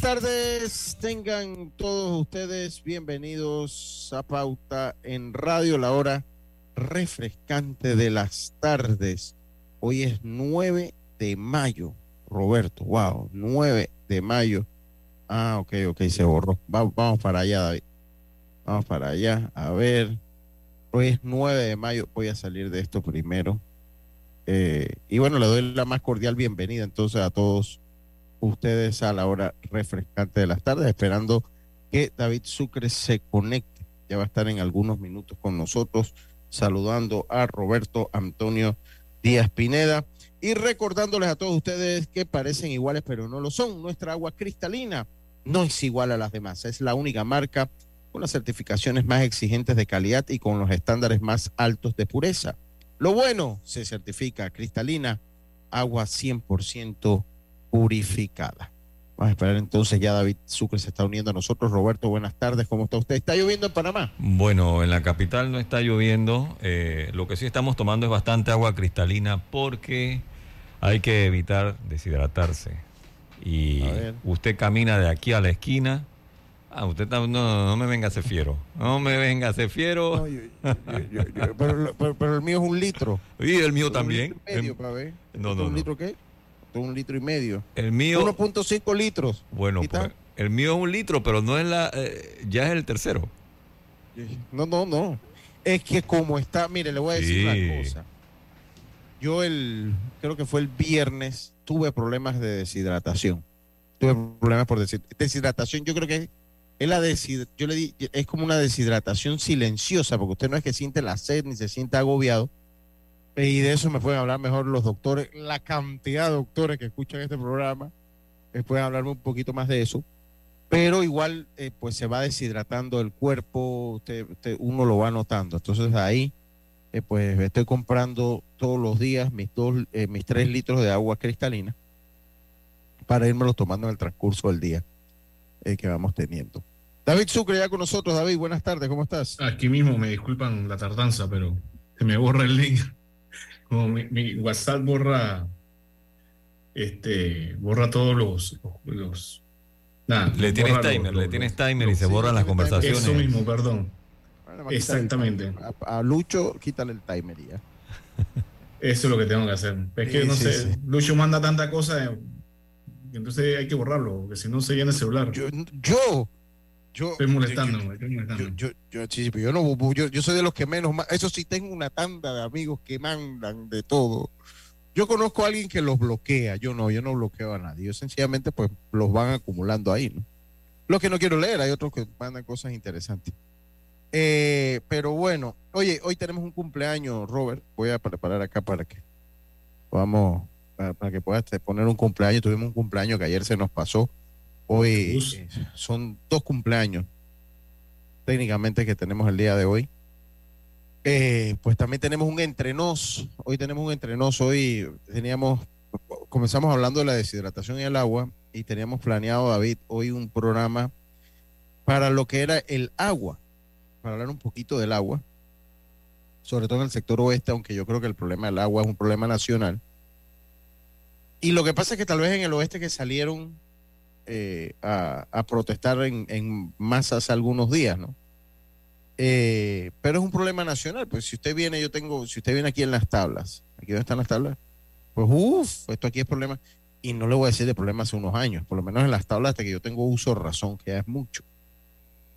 Buenas tardes, tengan todos ustedes bienvenidos a Pauta en Radio, la hora refrescante de las tardes. Hoy es 9 de mayo, Roberto, wow, 9 de mayo. Ah, ok, ok, se borró. vamos para allá, David. Vamos para allá, a ver. Hoy es 9 de mayo, voy a salir de esto primero. Eh, y bueno, le doy la más cordial bienvenida entonces a todos ustedes a la hora refrescante de las tardes, esperando que David Sucre se conecte. Ya va a estar en algunos minutos con nosotros, saludando a Roberto Antonio Díaz Pineda y recordándoles a todos ustedes que parecen iguales, pero no lo son. Nuestra agua cristalina no es igual a las demás, es la única marca con las certificaciones más exigentes de calidad y con los estándares más altos de pureza. Lo bueno se certifica cristalina, agua 100% purificada. Vamos a esperar entonces, ya David Sucre se está uniendo a nosotros. Roberto, buenas tardes, ¿cómo está usted? ¿Está lloviendo en Panamá? Bueno, en la capital no está lloviendo. Eh, lo que sí estamos tomando es bastante agua cristalina porque hay que evitar deshidratarse. Y usted camina de aquí a la esquina. Ah, usted está, no, no, me venga a ser fiero. No me venga a ser fiero. pero, el mío es un litro. Y el mío también. medio, para ver. No, no, ¿Un litro qué? Un litro y medio. El mío. 1.5 litros. Bueno, pues, el mío es un litro, pero no es la. Eh, ya es el tercero. No, no, no. Es que como está, mire, le voy a decir una cosa. Yo el, creo que fue el viernes, tuve problemas de deshidratación. Tuve problemas por deshidratación. Yo creo que es la yo le di, es como una deshidratación silenciosa, porque usted no es que siente la sed ni se siente agobiado, y de eso me pueden hablar mejor los doctores, la cantidad de doctores que escuchan este programa, eh, pueden hablarme un poquito más de eso. Pero igual, eh, pues se va deshidratando el cuerpo, usted, uno lo va notando. Entonces ahí, eh, pues estoy comprando todos los días mis, dos, mis tres litros de agua cristalina para irme tomando en el transcurso del día que vamos teniendo. David Sucre ya con nosotros. David, buenas tardes, ¿cómo estás? Aquí mismo, me disculpan la tardanza, pero se me borra el link como mi, WhatsApp borra este borra todos los, los, le tienes timer, le tienes timer y se borran las conversaciones. Eso mismo, perdón. Exactamente. A, Lucho, quítale el timer ya. Eso es lo que tengo que hacer. Es que no sé, Lucho manda tanta cosa, entonces hay que borrarlo, porque si no se llena el celular. Yo, yo yo, estoy molestando, yo, yo, yo, no, yo, soy de los que menos, eso sí tengo una tanda de amigos que mandan de todo. Yo conozco a alguien que los bloquea, yo no, yo no bloqueo a nadie, yo sencillamente pues los van acumulando ahí, ¿no? Lo que no quiero leer, hay otros que mandan cosas interesantes. Eh, pero bueno, oye, hoy tenemos un cumpleaños, Robert, voy a preparar acá para que vamos, para, para que puedas poner un cumpleaños, tuvimos un cumpleaños que ayer se nos pasó Hoy eh, son dos cumpleaños técnicamente que tenemos el día de hoy. Eh, pues también tenemos un entrenos. Hoy tenemos un entrenos. Hoy teníamos, comenzamos hablando de la deshidratación y el agua y teníamos planeado, David, hoy un programa para lo que era el agua, para hablar un poquito del agua, sobre todo en el sector oeste, aunque yo creo que el problema del agua es un problema nacional. Y lo que pasa es que tal vez en el oeste que salieron eh, a, protestar en, en, masas algunos días, ¿no? Eh, pero es un problema nacional, pues si usted viene, yo tengo, si usted viene aquí en las tablas, aquí donde están las tablas, pues uff, esto aquí es problema, y no le voy a decir de problema hace unos años, por lo menos en las tablas hasta que yo tengo uso razón, que es mucho.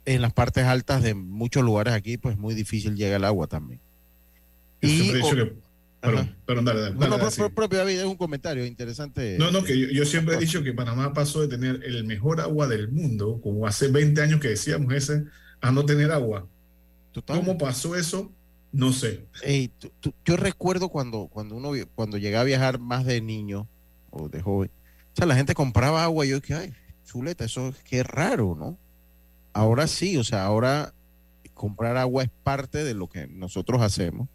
En las partes altas de muchos lugares aquí, pues muy difícil llega el agua también. y, Perdón, perdón, dale, dale. no, no, propio David, es un comentario interesante. No, no, que yo, siempre he dicho que Panamá pasó de tener el mejor agua del mundo, como hace 20 años que decíamos ese, a no tener agua. ¿Cómo pasó eso? No sé. yo recuerdo cuando, cuando uno cuando llegaba a viajar más de niño o de joven, o sea, la gente compraba agua y yo dije, ay, chuleta, eso es que raro, ¿no? Ahora sí, o sea, ahora comprar agua es parte de lo que nosotros hacemos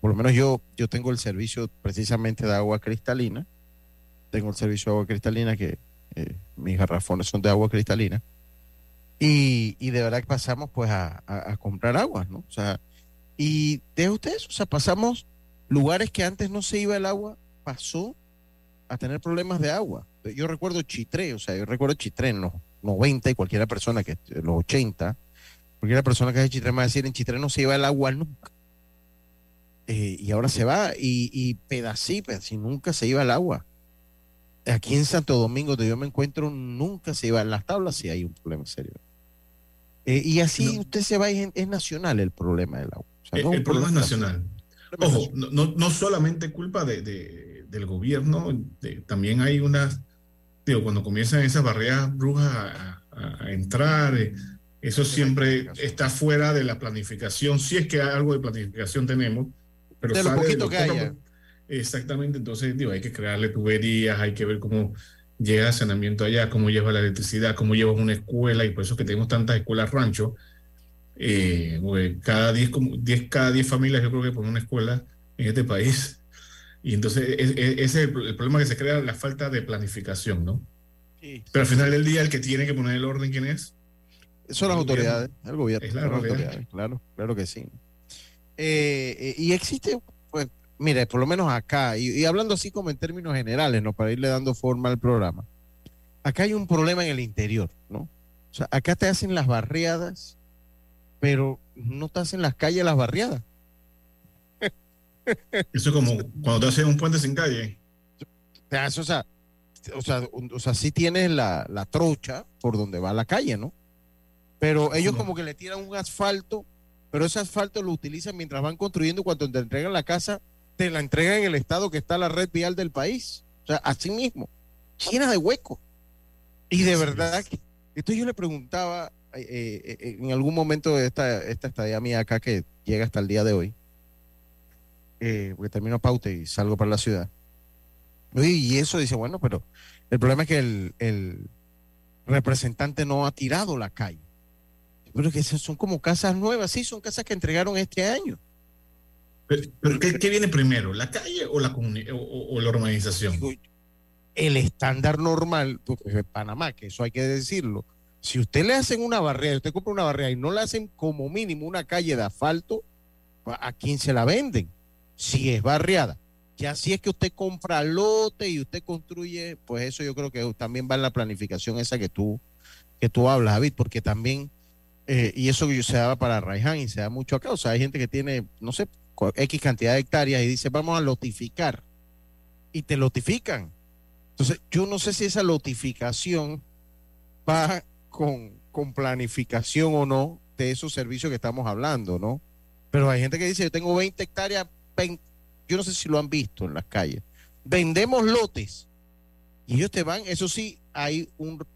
por lo menos yo, yo tengo el servicio precisamente de agua cristalina. Tengo el servicio de agua cristalina que eh, mis garrafones son de agua cristalina. Y, de verdad que pasamos pues a, comprar agua, ¿no? O sea, y de ustedes, o sea, pasamos lugares que antes no se iba el agua, pasó a tener problemas de agua. Yo recuerdo Chitré, o sea, yo recuerdo Chitré en los 90 y cualquiera persona que, los 80, cualquiera persona que hace Chitré me va a decir, en Chitré no se iba el agua nunca. Eh, y ahora se va y, y pedacito, nunca se iba al agua. Aquí en Santo Domingo, donde yo me encuentro, nunca se iba en las tablas si hay un problema serio. Eh, y así usted se va, es, es, nacional el problema del agua. el, problema, es nacional. Ojo, no, no, solamente culpa de, del gobierno, también hay unas, digo, cuando comienzan esas barreras brujas a, entrar, eh, eso siempre está fuera de la planificación, si es que algo de planificación tenemos, pero de lo poquito que haya. Exactamente, entonces digo, hay que crearle tuberías, hay que ver cómo llega el saneamiento allá, cómo lleva la electricidad, cómo lleva una escuela, y por eso que tenemos tantas escuelas rancho. Eh, cada 10 cada diez familias yo creo que ponen una escuela en este país. Y entonces ese es el, problema que se crea, la falta de planificación, ¿no? Pero al final del día el que tiene que poner el orden, ¿quién es? Son las autoridades, el gobierno. Es la autoridades, claro, claro que sí. Eh, eh, y existe, pues, mire, por lo menos acá, y, hablando así como en términos generales, ¿no? Para irle dando forma al programa. Acá hay un problema en el interior, ¿no? O sea, acá te hacen las barriadas, pero no te hacen las calles las barriadas. Eso es como cuando te hacen un puente sin calle. O sea, o sea, o sea, sí tienes la, la trocha por donde va la calle, ¿no? Pero ellos como que le tiran un asfalto pero ese asfalto lo utilizan mientras van construyendo. Cuando te entregan la casa, te la entregan en el estado que está la red vial del país. O sea, así mismo, llena de huecos. Y de verdad, esto yo le preguntaba eh, eh, eh, en algún momento de esta, esta estadía mía acá que llega hasta el día de hoy, porque termino pauta y salgo para la ciudad. Y eso dice, bueno, pero el problema es que el, el representante no ha tirado la calle. Pero que son como casas nuevas, sí, son casas que entregaron este año. Pero, ¿qué, viene primero, la calle o la, o, la urbanización? El estándar normal, porque es Panamá, que eso hay que decirlo. Si usted le hacen una barrera, usted compra una barrera y no le hacen como mínimo una calle de asfalto, ¿a quién se la venden? Si es barriada. Ya si es que usted compra lote y usted construye, pues eso yo creo que también va en la planificación esa que tú, que tú hablas, David, porque también eh, y eso se daba para Raiján y se da mucho acá. O sea, hay gente que tiene, no sé, X cantidad de hectáreas y dice, vamos a lotificar. Y te lotifican. Entonces, yo no sé si esa lotificación va con, con planificación o no de esos servicios que estamos hablando, ¿no? Pero hay gente que dice, yo tengo 20 hectáreas, yo no sé si lo han visto en las calles. Vendemos lotes. Y ellos te van, eso sí, hay un,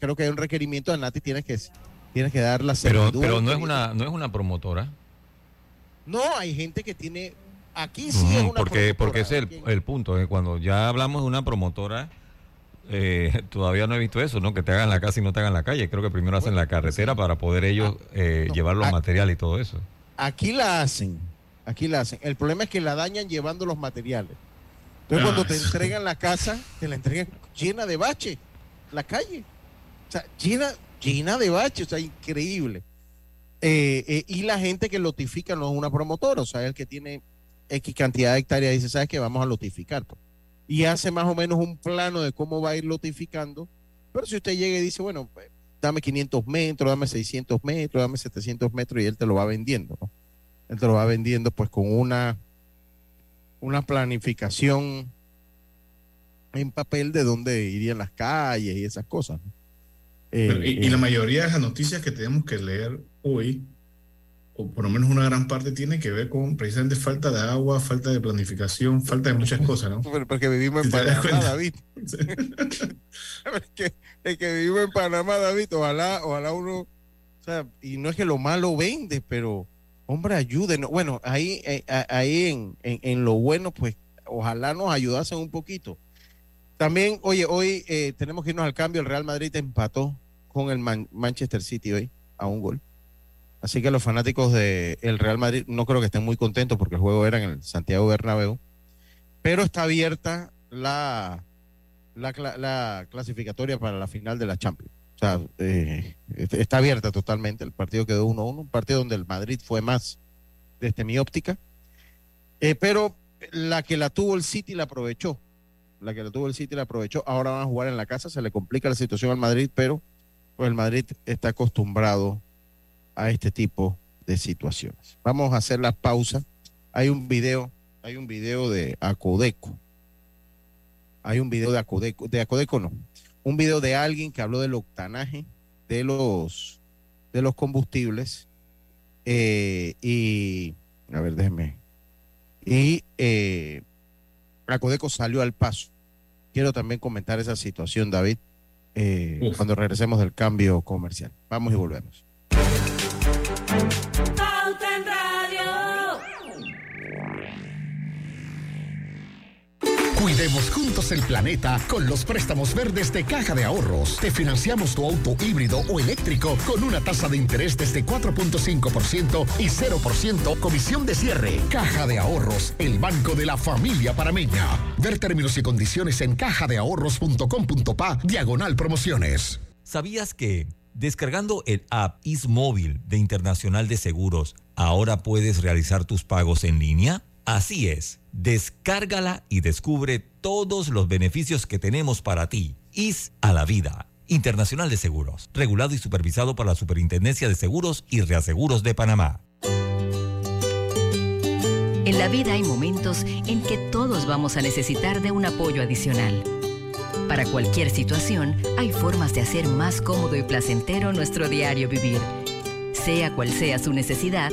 creo que hay un requerimiento de Nati, tienes que tienes que dar la pero, pero no es una no es una promotora no hay gente que tiene aquí sí es una porque porque ese es el, punto que cuando ya hablamos de una promotora eh, todavía no he visto eso, ¿no? Que te hagan la casa y no te hagan la calle. Creo que primero hacen la carretera para poder ellos ah, eh, llevar los materiales y todo eso. Aquí la hacen, aquí la hacen. El problema es que la dañan llevando los materiales. Entonces, cuando te ah, entregan la casa, te la entregan llena de bache, la calle. O sea, llena, llena de baches, o sea, increíble. Eh, eh, y la gente que lotifica no es una promotora, o sea, el que tiene X cantidad de hectáreas dice, ¿sabes qué? Vamos a lotificar. Pues". Y hace más o menos un plano de cómo va a ir lotificando. Pero si usted llega y dice, bueno, pues, dame 500 metros, dame 600 metros, dame 700 metros, y él te lo va vendiendo, ¿no? Él te lo va vendiendo pues con una, una planificación en papel de dónde irían las calles y esas cosas. ¿no? Y, la eh, mayoría de las noticias que tenemos que leer hoy o por lo menos una gran parte, tiene que ver con precisamente falta de agua, falta de planificación, falta de muchas cosas, ¿no? Porque vivimos en Panamá, David. es, que, vivimos en Panamá, David, ojalá, ojalá uno, o sea, y no es que lo malo vende, pero, hombre, ayúdenos. Bueno, ahí, eh, ahí en, en, lo bueno, pues, ojalá nos ayudasen un poquito. También, oye, hoy eh, tenemos que irnos al cambio, el Real Madrid empató con el Manchester City hoy a un gol. Así que los fanáticos del Real Madrid no creo que estén muy contentos porque el juego era en el Santiago Bernabéu. Pero está abierta la, la, clasificatoria para la final de la Champions. O sea, eh, está abierta totalmente. El partido quedó 1-1, un partido donde el Madrid fue más desde mi óptica. Eh, pero la que la tuvo el City la aprovechó. La que la tuvo el City la aprovechó. Ahora van a jugar en la casa. Se le complica la situación al Madrid, pero pues el Madrid está acostumbrado a este tipo de situaciones. Vamos a hacer la pausa. Hay un video, hay un video de Acodeco. Hay un video de Acodeco, de Acodeco no. Un video de alguien que habló del octanaje de los de los combustibles eh, y a ver, déjeme. Y eh, Acodeco salió al paso. Quiero también comentar esa situación, David, eh, cuando regresemos del cambio comercial. Vamos y volvemos. Cuidemos juntos el planeta con los préstamos verdes de Caja de Ahorros. Te financiamos tu auto híbrido o eléctrico con una tasa de interés desde 4.5% y 0% comisión de cierre. Caja de Ahorros, el banco de la familia parameña. Ver términos y condiciones en cajadeahorros.com.pa diagonal promociones. ¿Sabías que Descargando el app Móvil de Internacional de Seguros, ¿ahora puedes realizar tus pagos en línea? Así es, descárgala y descubre todos los beneficios que tenemos para ti. IS a la vida. Internacional de Seguros, regulado y supervisado por la Superintendencia de Seguros y Reaseguros de Panamá. En la vida hay momentos en que todos vamos a necesitar de un apoyo adicional. Para cualquier situación, hay formas de hacer más cómodo y placentero nuestro diario vivir. Sea cual sea su necesidad,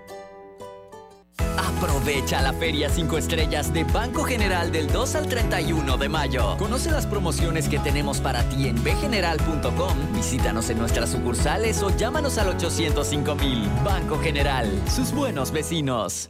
Aprovecha la Feria 5 Estrellas de Banco General del 2 al 31 de mayo. Conoce las promociones que tenemos para ti en bgeneral.com. Visítanos en nuestras sucursales o llámanos al 805 mil. Banco General, sus buenos vecinos.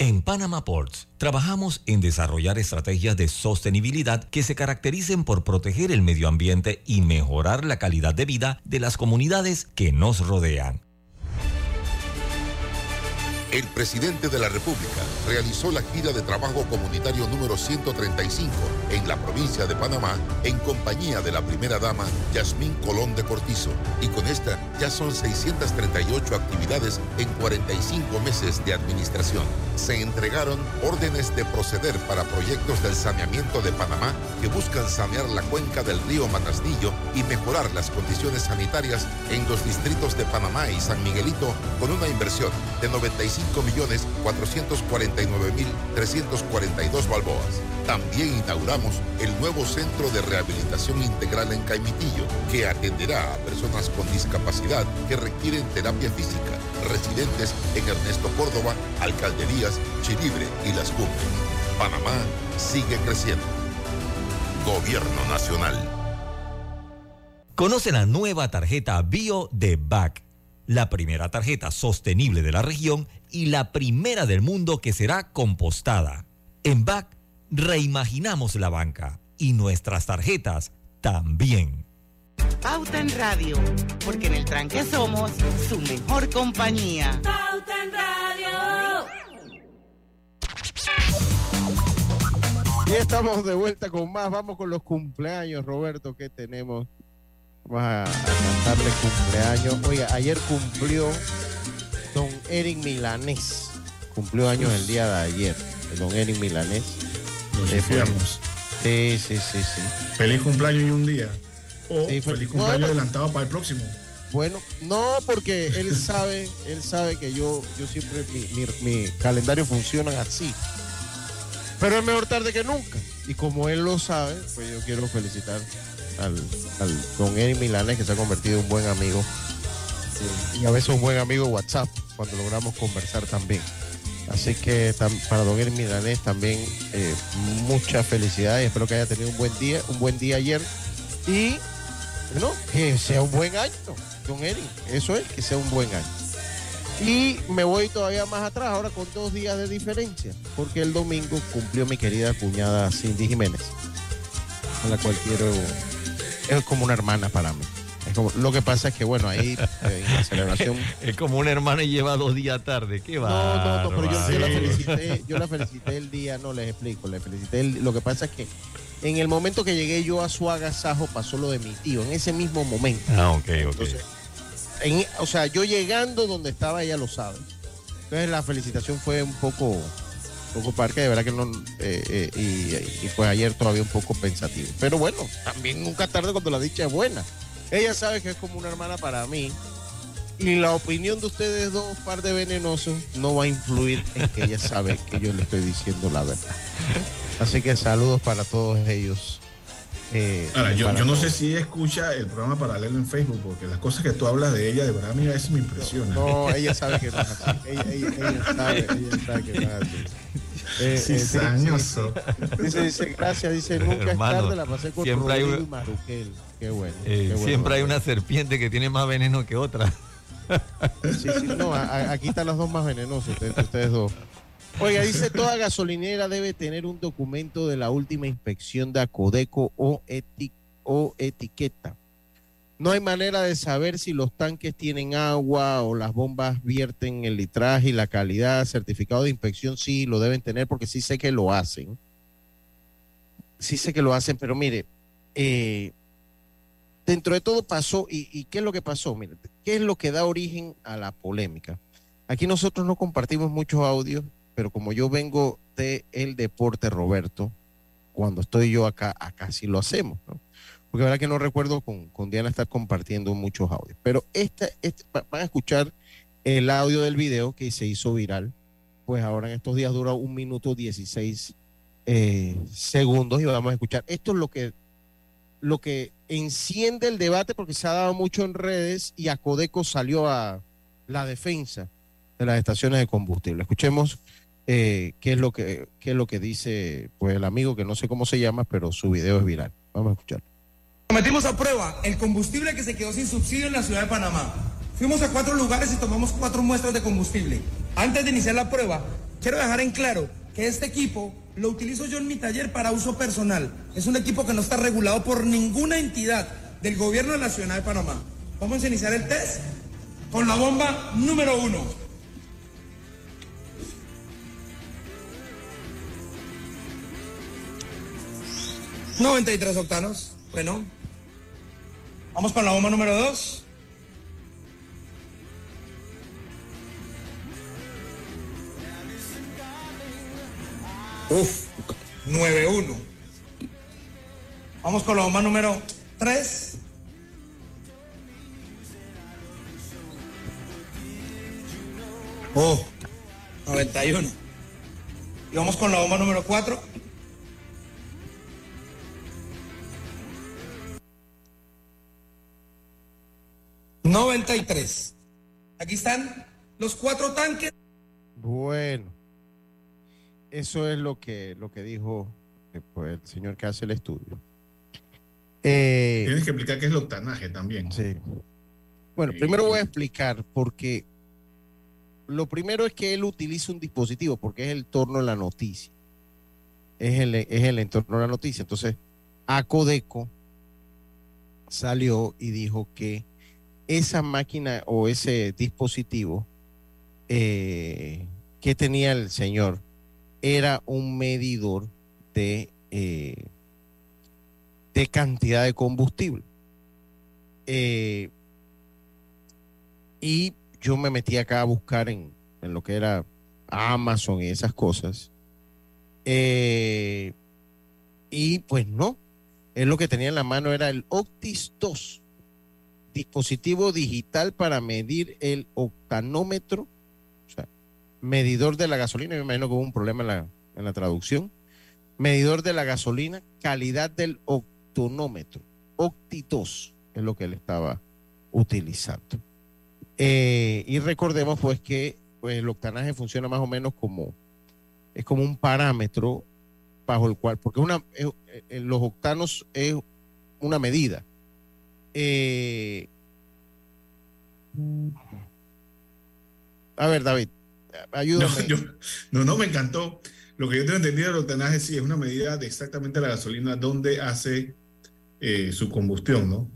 En Panama Ports trabajamos en desarrollar estrategias de sostenibilidad que se caractericen por proteger el medio ambiente y mejorar la calidad de vida de las comunidades que nos rodean. El presidente de la República realizó la gira de trabajo comunitario número 135 en la provincia de Panamá en compañía de la primera dama Yasmín Colón de Cortizo. Y con esta ya son 638 actividades en 45 meses de administración. Se entregaron órdenes de proceder para proyectos del saneamiento de Panamá que buscan sanear la cuenca del río Matastillo y mejorar las condiciones sanitarias en los distritos de Panamá y San Miguelito con una inversión de 95 5.449.342 balboas. También inauguramos el nuevo Centro de Rehabilitación Integral en Caimitillo, que atenderá a personas con discapacidad que requieren terapia física, residentes en Ernesto Córdoba, Alcalderías, Chilibre y Las Cumbres. Panamá sigue creciendo. Gobierno Nacional. Conoce la nueva tarjeta Bio de BAC, la primera tarjeta sostenible de la región y la primera del mundo que será compostada. En BAC reimaginamos la banca y nuestras tarjetas también. Pauta en Radio, porque en el tranque somos su mejor compañía. Pauta en Radio. Y estamos de vuelta con más. Vamos con los cumpleaños, Roberto, que tenemos. Vamos a, a cantarle cumpleaños. Oiga, ayer cumplió don Eric Milanés. Cumplió años el día de ayer. Don Eric Milanés. Infiernos. Sí, sí, sí, sí. Feliz cumpleaños y un día. O Sí, feliz cumpleaños adelantado para el próximo. Bueno, no, porque él sabe, él sabe que yo, yo siempre, mi, mi- mi calendario funciona así. Pero es mejor tarde que nunca. Y como él lo sabe, pues yo quiero felicitar al, al don Eric Milanes, que se ha convertido en un buen amigo. Y a veces un buen amigo WhatsApp, cuando logramos conversar también. Así que tam- para don Eric Milanés también eh, mucha felicidad y espero que haya tenido un buen día, un buen día ayer. Y bueno, que sea un buen año, don Eric. Eso es, que sea un buen año. Y me voy todavía más atrás, ahora con dos días de diferencia, porque el domingo cumplió mi querida cuñada Cindy Jiménez, a la cual quiero, es como una hermana para mí. Es como- lo que pasa es que, bueno, ahí eh, en la celebración Es como una hermana y lleva dos días tarde. ¿Qué va? no, no, no, pero yo, yo la felicité, yo la felicité el día, no les explico, le felicité el- lo que pasa es que en el momento que llegué yo a su agasajo pasó lo de mi tío, en ese mismo momento. Ah, ok, ok. Entonces, en- o sea, yo llegando donde estaba, ella lo sabe. Entonces la felicitación fue un poco, poco parque, de verdad que no, eh, eh, y, y pues ayer todavía un poco pensativo. Pero bueno, también nunca tarde cuando la dicha es buena. Ella sabe que es como una hermana para mí. Y la opinión de ustedes dos, par de venenosos, no va a influir en que ella sabe que yo le estoy diciendo la verdad. Así que saludos para todos ellos. Eh, Ahora, yo, yo no sé si escucha el programa paralelo en Facebook, porque las cosas que tú hablas de ella, de verdad, a mí veces me impresiona. No, ella sabe que no es así. Ella, ella- ella sabe, ella sabe que no es así. Eh, eh, Cizañoso. sí. Dice, dice, gracias, dice, nunca Hermano, es tarde, la pasé con siempre hay Rodrigo Maruquel. Qué bueno. Eh, qué bueno. siempre hay una serpiente que tiene más veneno que otra. Sí, sí, no, a- a- aquí están los dos más venenosos, ustedes, ustedes dos. Oiga, dice, toda gasolinera debe tener un documento de la última inspección de Acodeco o, eti- o etiqueta. No hay manera de saber si los tanques tienen agua o las bombas vierten el litraje y la calidad. Certificado de inspección sí lo deben tener porque sí sé que lo hacen. Sí sé que lo hacen, pero mire, eh, dentro de todo pasó, y, qué es lo que pasó? Mire, ¿qué es lo que da origen a la polémica? Aquí nosotros no compartimos muchos audios, pero como yo vengo de el deporte, Roberto, cuando estoy yo acá, acá sí lo hacemos, ¿no? Porque la verdad que no recuerdo con, con Diana estar compartiendo muchos audios. Pero va- van a escuchar el audio del video que se hizo viral. Pues ahora en estos días dura un minuto 16 eh, segundos y vamos a escuchar. Esto es lo que, lo que enciende el debate porque se ha dado mucho en redes y Acodeco salió a la defensa de las estaciones de combustible. Escuchemos eh, qué es lo que qué es lo que dice pues el amigo que no sé cómo se llama, pero su video es viral. Vamos a escuchar. Sometimos a prueba el combustible que se quedó sin subsidio en la ciudad de Panamá. Fuimos a cuatro lugares y tomamos cuatro muestras de combustible. Antes de iniciar la prueba, quiero dejar en claro que este equipo lo utilizo yo en mi taller para uso personal. Es un equipo que no está regulado por ninguna entidad del gobierno de la ciudad de Panamá. Vamos a iniciar el test con la bomba número uno. ¿93 octanos? Bueno. Vamos con la bomba número 2. Uf, 9-1. Vamos con la bomba número 3. Oh, 91. Y vamos con la bomba número 4. ¿93? Aquí están los cuatro tanques. Bueno, eso es lo que lo que dijo eh, pues, el señor que hace el estudio. Eh, Tienes que explicar qué es el octanaje también. Sí. Bueno, primero voy a explicar porque lo primero es que él utiliza un dispositivo porque es el torno de la noticia. Es el, es el entorno de la noticia. Entonces, Acodeco salió y dijo que esa máquina o ese dispositivo eh, que tenía el señor era un medidor de, eh, de cantidad de combustible. Eh, y yo me metí acá a buscar en, en lo que era Amazon y esas cosas. y pues no, él lo que tenía en la mano era el Optis 2, dispositivo digital para medir el octanómetro, o sea, medidor de la gasolina, me imagino que hubo un problema en la, en la traducción, medidor de la gasolina, calidad del octonómetro, Octi 2 es lo que él estaba utilizando. Eh, y recordemos pues que pues, el octanaje funciona más o menos como, es como un parámetro bajo el cual, porque una, eh, los octanos es una medida. Eh, a ver, David, ayúdame. No, no, me encantó. Lo que yo tengo entendido del octanaje sí es una medida de exactamente la gasolina donde hace eh, su combustión, ¿no?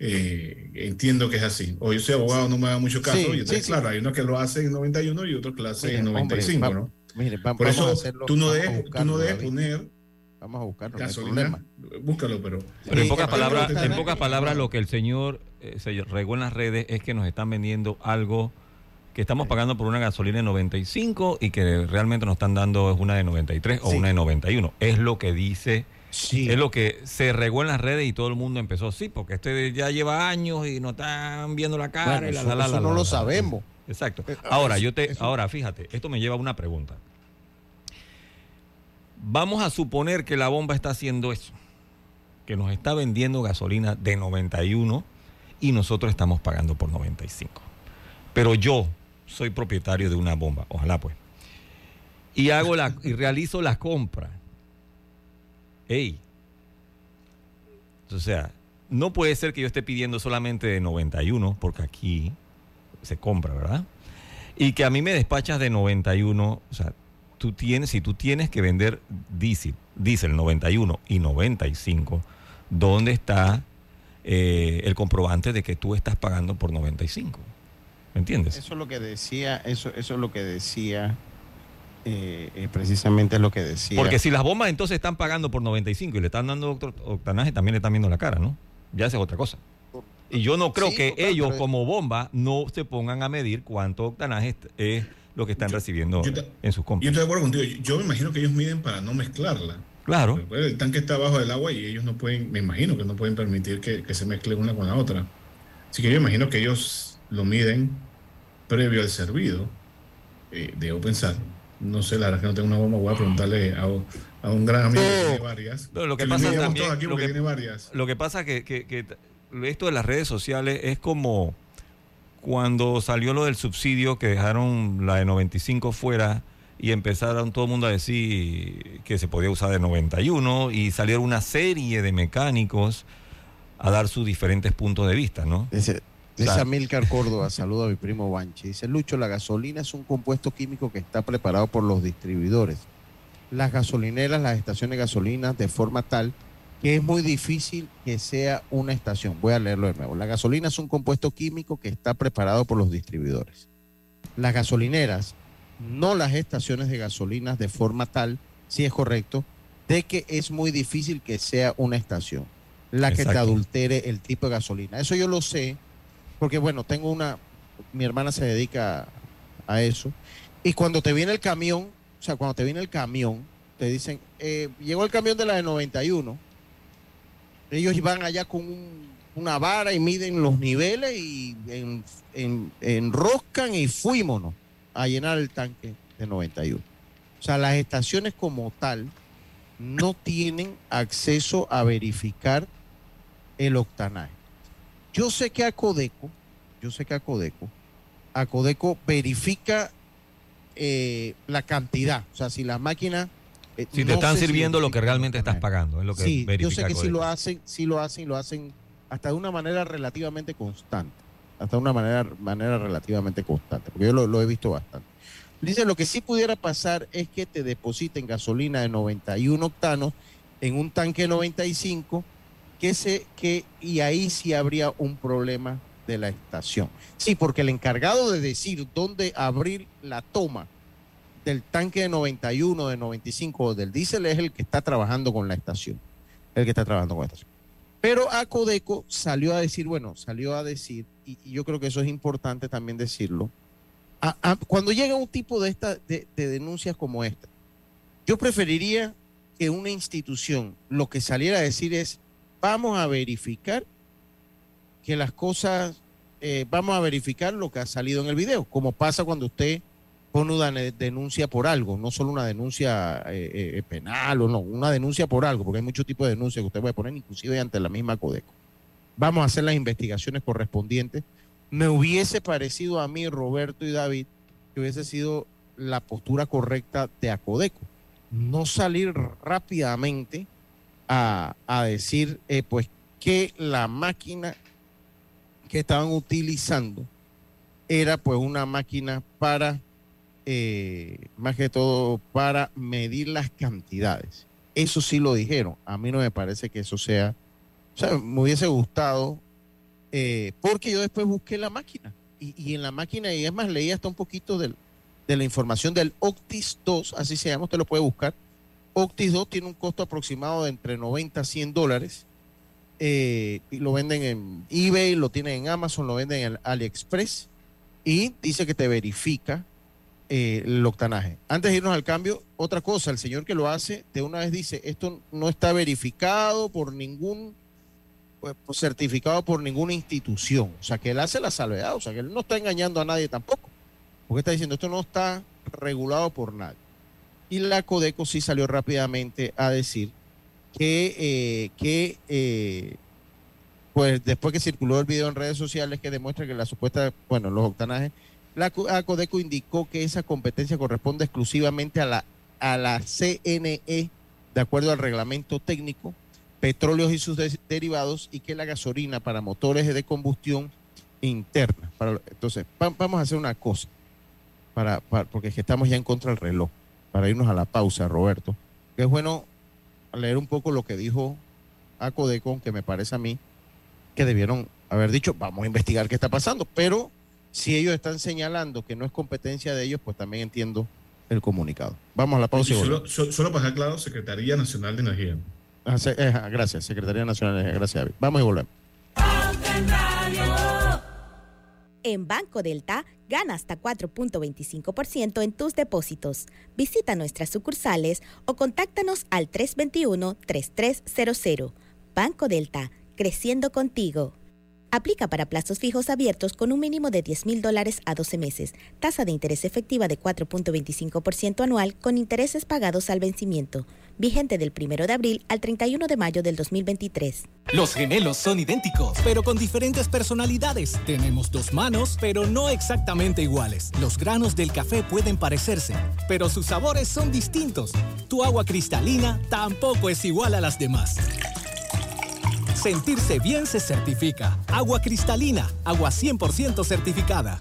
entiendo que es así. O yo soy abogado, no me da mucho caso. y entonces, claro, hay uno que lo hace en 91 y otro que lo hace en 95, ¿no? Por eso tú no debes, tú no debes poner Vamos a buscarlo. Gasolina, búscalo, pero. Pero en pocas palabras, en pocas palabras, lo que el señor eh, se regó en las redes es que nos están vendiendo algo que estamos pagando por una gasolina de 95 y que realmente nos están dando es una de 93 o una de 91. Es lo que dice. Es lo que se regó en las redes y todo el mundo empezó, sí, porque este ya lleva años y nos están viendo la cara y la, eso, no lo sabemos. Exacto. Eh, ahora, yo te, ahora, fíjate, esto me lleva a una pregunta. Vamos a suponer que la bomba está haciendo eso, que nos está vendiendo gasolina de 91 y nosotros estamos pagando por 95. Pero yo soy propietario de una bomba, ojalá pues, y hago la y realizo la compra. Ey. O sea, no puede ser que yo esté pidiendo solamente de 91, porque aquí se compra, ¿verdad? Y que a mí me despachas de 91, o sea, tú tienes, si tú tienes que vender diésel, diésel 91 y 95, ¿dónde está eh, el comprobante de que tú estás pagando por 95? ¿Me entiendes? Eso es lo que decía, eso, eso es lo que decía, eh, eh, precisamente es lo que decía. Porque si las bombas entonces están pagando por 95 y le están dando octanaje, también le están viendo la cara, ¿no? Ya esa es otra cosa. Y yo no creo que ellos como bomba no se pongan a medir cuánto octanaje es lo que están recibiendo en sus compras. Yo estoy de acuerdo contigo. Yo me imagino que ellos miden para no mezclarla. Claro. El tanque está abajo del agua y ellos no pueden, me imagino que no pueden permitir que, se mezcle una con la otra. Así que yo imagino que ellos lo miden previo al servido. Eh, debo pensar. No sé, la verdad es que no tengo una bomba. Voy a preguntarle a, un gran amigo que tiene varias. lo que, pasa también, lo que, tiene varias. Lo que pasa que, que esto de las redes sociales es como cuando salió lo del subsidio, que dejaron la de 95 fuera y empezaron todo el mundo a decir que se podía usar de 91 y salieron una serie de mecánicos a dar sus diferentes puntos de vista, ¿no? Dice, dice Amilcar Córdoba, saludo a mi primo Banchi. Dice, Lucho, la gasolina es un compuesto químico que está preparado por los distribuidores. Las gasolineras, las estaciones de gasolina, de forma tal que es muy difícil que sea una estación. Voy a leerlo de nuevo. La gasolina es un compuesto químico que está preparado por los distribuidores. Las gasolineras, no las estaciones de gasolinas de forma tal, si es correcto, de que es muy difícil que sea una estación la que te adultere el tipo de gasolina. Eso yo lo sé, porque bueno, tengo una, mi hermana se dedica a eso, y cuando te viene el camión, o sea, cuando te viene el camión, te dicen, eh, llegó el camión de la de 91, ellos van allá con una vara y miden los niveles y enroscan y fuímonos a llenar el tanque de 91. O sea, las estaciones como tal no tienen acceso a verificar el octanaje. Yo sé que a Codeco, yo sé que a Codeco, a Codeco verifica eh, la cantidad. O sea, si la máquina eh, si te están sirviendo lo que realmente estás pagando, es lo que Sí, yo sé que si lo hacen, sí lo hacen, lo hacen hasta de una manera relativamente constante. Hasta de una manera, manera relativamente constante, porque yo lo, he visto bastante. Dice, lo que sí pudiera pasar es que te depositen gasolina de 91 octanos en un tanque 95 que se, que, y ahí sí habría un problema de la estación. Sí, porque el encargado de decir dónde abrir la toma del tanque de 91, de 95 o del diésel es el que está trabajando con la estación. El que está trabajando con la estación. Pero Acodeco salió a decir, bueno, salió a decir, y, yo creo que eso es importante también decirlo, cuando llega un tipo de, esta, de denuncias como esta, yo preferiría que una institución lo que saliera a decir es, vamos a verificar que las cosas, eh, vamos a verificar lo que ha salido en el video, como pasa cuando usted pone una denuncia por algo, no solo una denuncia eh, eh, penal o no, una denuncia por algo, porque hay muchos tipos de denuncias que usted puede poner inclusive ante la misma Codeco. Vamos a hacer las investigaciones correspondientes. Me hubiese parecido a mí, Roberto y David, que hubiese sido la postura correcta de Acodeco. No salir rápidamente a, decir, pues, que la máquina que estaban utilizando era pues una máquina para, eh, más que todo, para medir las cantidades. Eso sí lo dijeron. A mí no me parece que eso sea, o sea, me hubiese gustado, eh, porque yo después busqué la máquina. Y, en la máquina, y es más, leí hasta un poquito de la información del Octis 2, así se llama, usted lo puede buscar. Octis 2 tiene un costo aproximado de entre 90 a 100 dólares eh, lo venden en eBay, lo tienen en Amazon, lo venden en AliExpress y dice que te verifica eh, el octanaje. Antes de irnos al cambio, otra cosa, el señor que lo hace de una vez dice, esto no está verificado por ningún, pues, certificado por ninguna institución. O sea, que él hace la salvedad, o sea, que él no está engañando a nadie tampoco. Porque está diciendo, esto no está regulado por nadie. Y la Codeco sí salió rápidamente a decir que, eh, que eh, pues después que circuló el video en redes sociales que demuestra que la supuesta, bueno, los octanajes, la Codeco indicó que esa competencia corresponde exclusivamente a la, a la CNE, de acuerdo al reglamento técnico, petróleos y sus derivados, y que la gasolina para motores de combustión interna. Para, entonces, vamos a hacer una cosa, para, porque es que estamos ya en contra del reloj, para irnos a la pausa, Roberto, que es bueno leer un poco lo que dijo Acodecon, que me parece a mí que debieron haber dicho, vamos a investigar qué está pasando, pero si ellos están señalando que no es competencia de ellos, pues también entiendo el comunicado. Vamos a la pausa. solo, solo, para dejar claro, Secretaría Nacional de Energía. Ah, eh, gracias, Secretaría Nacional de Energía. Gracias, David. Vamos y volvemos. En Banco Delta, gana hasta 4.25% en tus depósitos. Visita nuestras sucursales o contáctanos al 321-3300. Banco Delta, creciendo contigo. Aplica para plazos fijos abiertos con un mínimo de 10 mil dólares a 12 meses. Tasa de interés efectiva de 4.25% anual con intereses pagados al vencimiento. Vigente del 1 de abril al 31 de mayo del 2023. Los gemelos son idénticos, pero con diferentes personalidades. Tenemos dos manos, pero no exactamente iguales. Los granos del café pueden parecerse, pero sus sabores son distintos. Tu agua cristalina tampoco es igual a las demás. Sentirse bien se certifica. Agua cristalina, agua 100% certificada.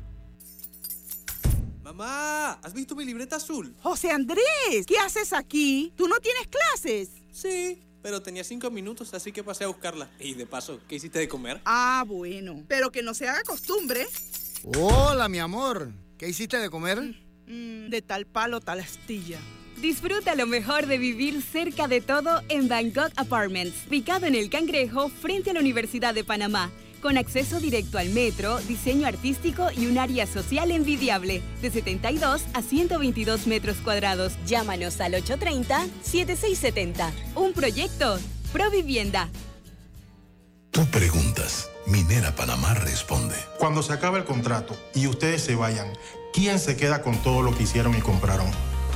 Mamá, ¿has visto mi libreta azul? José Andrés, ¿qué haces aquí? ¿Tú no tienes clases? Sí, pero tenía cinco minutos, así que pasé a buscarla. Y de paso, ¿qué hiciste de comer? Ah, bueno, pero que no se haga costumbre. Hola, mi amor. ¿Qué hiciste de comer? Mm, de tal palo, tal astilla. Disfruta lo mejor de vivir cerca de todo en Bangkok Apartments, ubicado en el Cangrejo frente a la Universidad de Panamá, con acceso directo al metro, diseño artístico y un área social envidiable, de 72 a 122 metros cuadrados. Llámanos al 830-7670. Un proyecto, Provivienda. Tú preguntas, Minera Panamá responde. Cuando se acabe el contrato y ustedes se vayan, ¿quién se queda con todo lo que hicieron y compraron?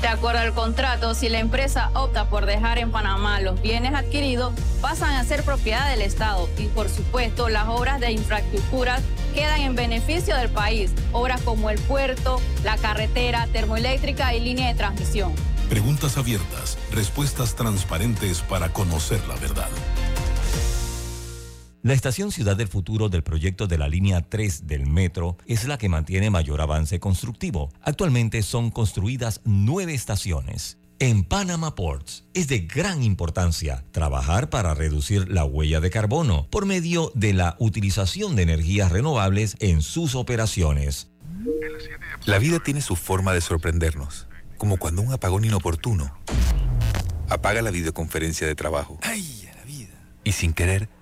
De acuerdo al contrato, si la empresa opta por dejar en Panamá los bienes adquiridos, pasan a ser propiedad del Estado y, por supuesto, las obras de infraestructura quedan en beneficio del país. Obras como el puerto, la carretera, termoeléctrica y línea de transmisión. Preguntas abiertas, respuestas transparentes para conocer la verdad. La estación Ciudad del Futuro del proyecto de la línea 3 del metro es la que mantiene mayor avance constructivo. Actualmente son construidas nueve estaciones En Panama Ports es de gran importancia trabajar para reducir la huella de carbono por medio de la utilización de energías renovables en sus operaciones. La vida tiene su forma de sorprendernos, como cuando un apagón inoportuno apaga la videoconferencia de trabajo. ¡Ay, la vida! Y sin querer,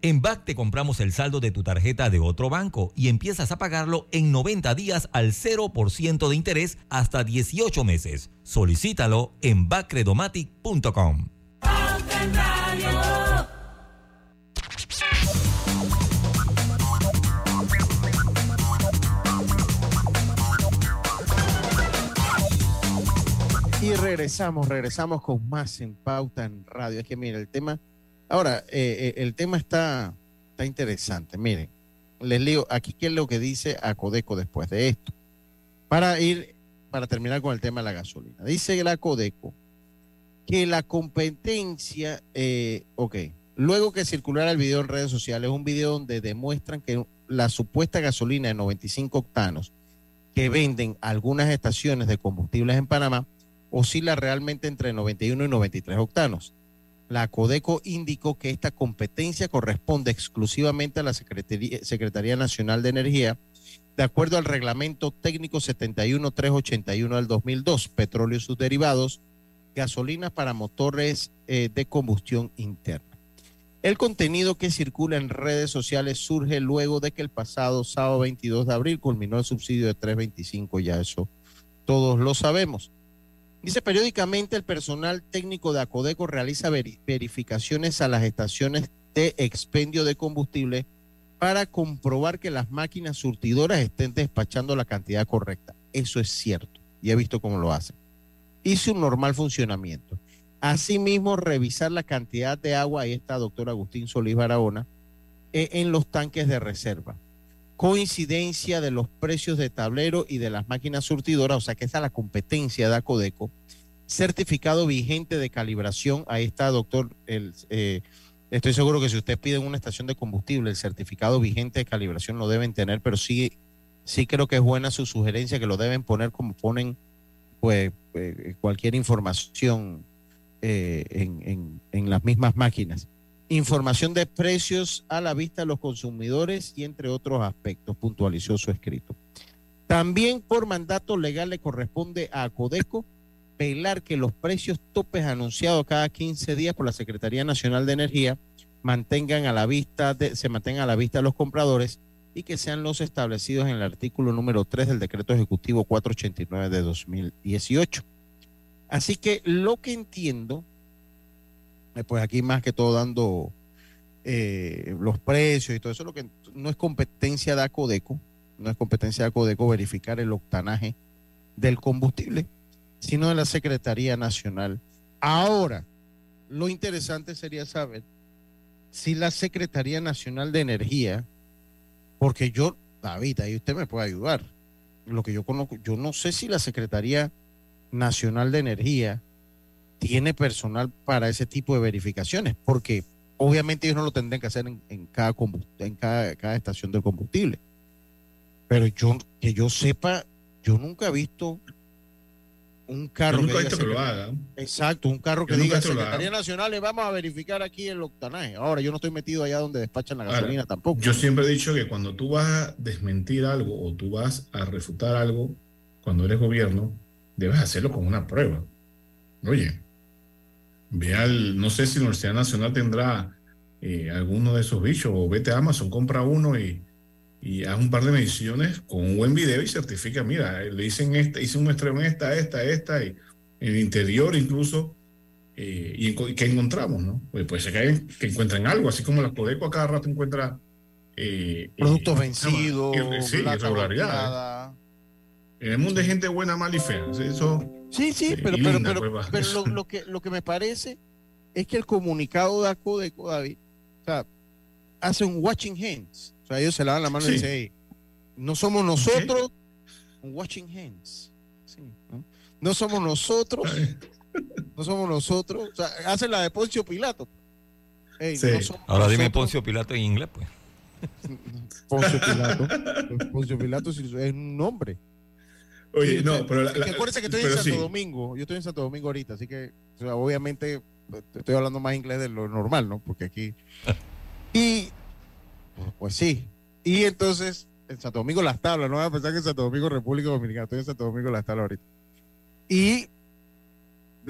En BAC te compramos el saldo de tu tarjeta de otro banco y empiezas a pagarlo en 90 días al 0% de interés hasta 18 meses. Solicítalo en backredomatic.com. Y regresamos, regresamos con más en Pauta en Radio. Es que mire, el tema, ahora, eh, eh, el tema está, está interesante. Miren, les leo aquí qué es lo que dice Acodeco después de esto. Para ir, para terminar con el tema de la gasolina. Dice la Acodeco que la competencia, eh, ok, luego que circulara el video en redes sociales, un video donde demuestran que la supuesta gasolina de 95 octanos que venden algunas estaciones de combustibles en Panamá oscila realmente entre 91 y 93 octanos. La Codeco indicó que esta competencia corresponde exclusivamente a la Secretaría, Nacional de Energía, de acuerdo al reglamento técnico 71381 del 2002, petróleo y sus derivados, gasolina para motores eh, de combustión interna. El contenido que circula en redes sociales surge luego de que el pasado sábado 22 de abril culminó el subsidio de 325, ya eso todos lo sabemos. Dice periódicamente el personal técnico de Acodeco realiza verificaciones a las estaciones de expendio de combustible para comprobar que las máquinas surtidoras estén despachando la cantidad correcta. Eso es cierto y he visto cómo lo hacen y su normal funcionamiento. Asimismo, revisar la cantidad de agua, ahí está doctor Agustín Solís Barahona, eh, en los tanques de reserva. Coincidencia de los precios de tablero y de las máquinas surtidoras, o sea que esa es la competencia de Acodeco. Certificado vigente de calibración, ahí está doctor, eh, estoy seguro que si usted pide en una estación de combustible, el certificado vigente de calibración lo deben tener, pero sí, sí creo que es buena su sugerencia que lo deben poner como ponen pues, eh, cualquier información eh, en, en, las mismas máquinas. Información de precios a la vista de los consumidores y entre otros aspectos, puntualizó su escrito. También por mandato legal le corresponde a Codeco velar que los precios topes anunciados cada 15 días por la Secretaría Nacional de Energía mantengan a la vista de, se mantengan a la vista de los compradores y que sean los establecidos en el artículo número 3 del decreto ejecutivo 489 de 2018. Así que lo que entiendo, pues aquí más que todo dando eh, los precios y todo eso, lo que no es competencia de ACODECO, no es competencia de ACODECO verificar el octanaje del combustible, sino de la Secretaría Nacional. Ahora, lo interesante sería saber si la Secretaría Nacional de Energía porque yo, David, ahí usted me puede ayudar. Lo que yo conozco, yo no sé si la Secretaría Nacional de Energía tiene personal para ese tipo de verificaciones, porque obviamente ellos no lo tendrían que hacer en, cada, en cada, cada estación de combustible. Pero yo, que yo sepa, yo nunca he visto un carro. nunca que, que lo haga. Exacto, un carro que diga Secretaría Nacional, le vamos a verificar aquí el octanaje. Ahora, yo no estoy metido allá donde despachan la gasolina tampoco. Yo siempre he dicho que cuando tú vas a desmentir algo o tú vas a refutar algo, cuando eres gobierno, debes hacerlo con una prueba. Oye, ve al, no sé si la Universidad Nacional tendrá eh, alguno de esos bichos, o vete a Amazon, compra uno y y haz un par de mediciones con un buen video y certifica, mira, le dicen esta, hice un muestreo en esta, esta, esta, y en el interior incluso, eh, y, qué encontramos, ¿no? Pues puede ser que, que, encuentren algo, así como las Codeco a cada rato encuentra... Eh, Productos eh, vencidos, sí, irregularidades. En el mundo hay gente buena, mala y fea. Eso, sí, sí, pero, pero, pero, pero lo, lo, que, lo que me parece es que el comunicado de Codeco, David, o sea, hace un watching hands. O sea, ellos se lavan la mano y dicen, "Hey, no somos nosotros, un watching hands. Sí, ¿no? No somos nosotros, no somos nosotros. O sea, hacen la de Poncio Pilato. Ey, Sí. no somos Ahora dime. Poncio Pilato en inglés, pues. Poncio Pilato. Poncio Pilato es un nombre. Oye, Sí, no, pero la- es que la- acuérdense que estoy en Santo sí. Domingo. Yo estoy en Santo Domingo ahorita, así que o sea, obviamente pues, estoy hablando más inglés de lo normal, ¿no? Porque aquí. Y pues sí. Y entonces, en Santo Domingo las tablas, no van a pensar que en Santo Domingo República Dominicana, estoy en Santo Domingo las tablas ahorita. Y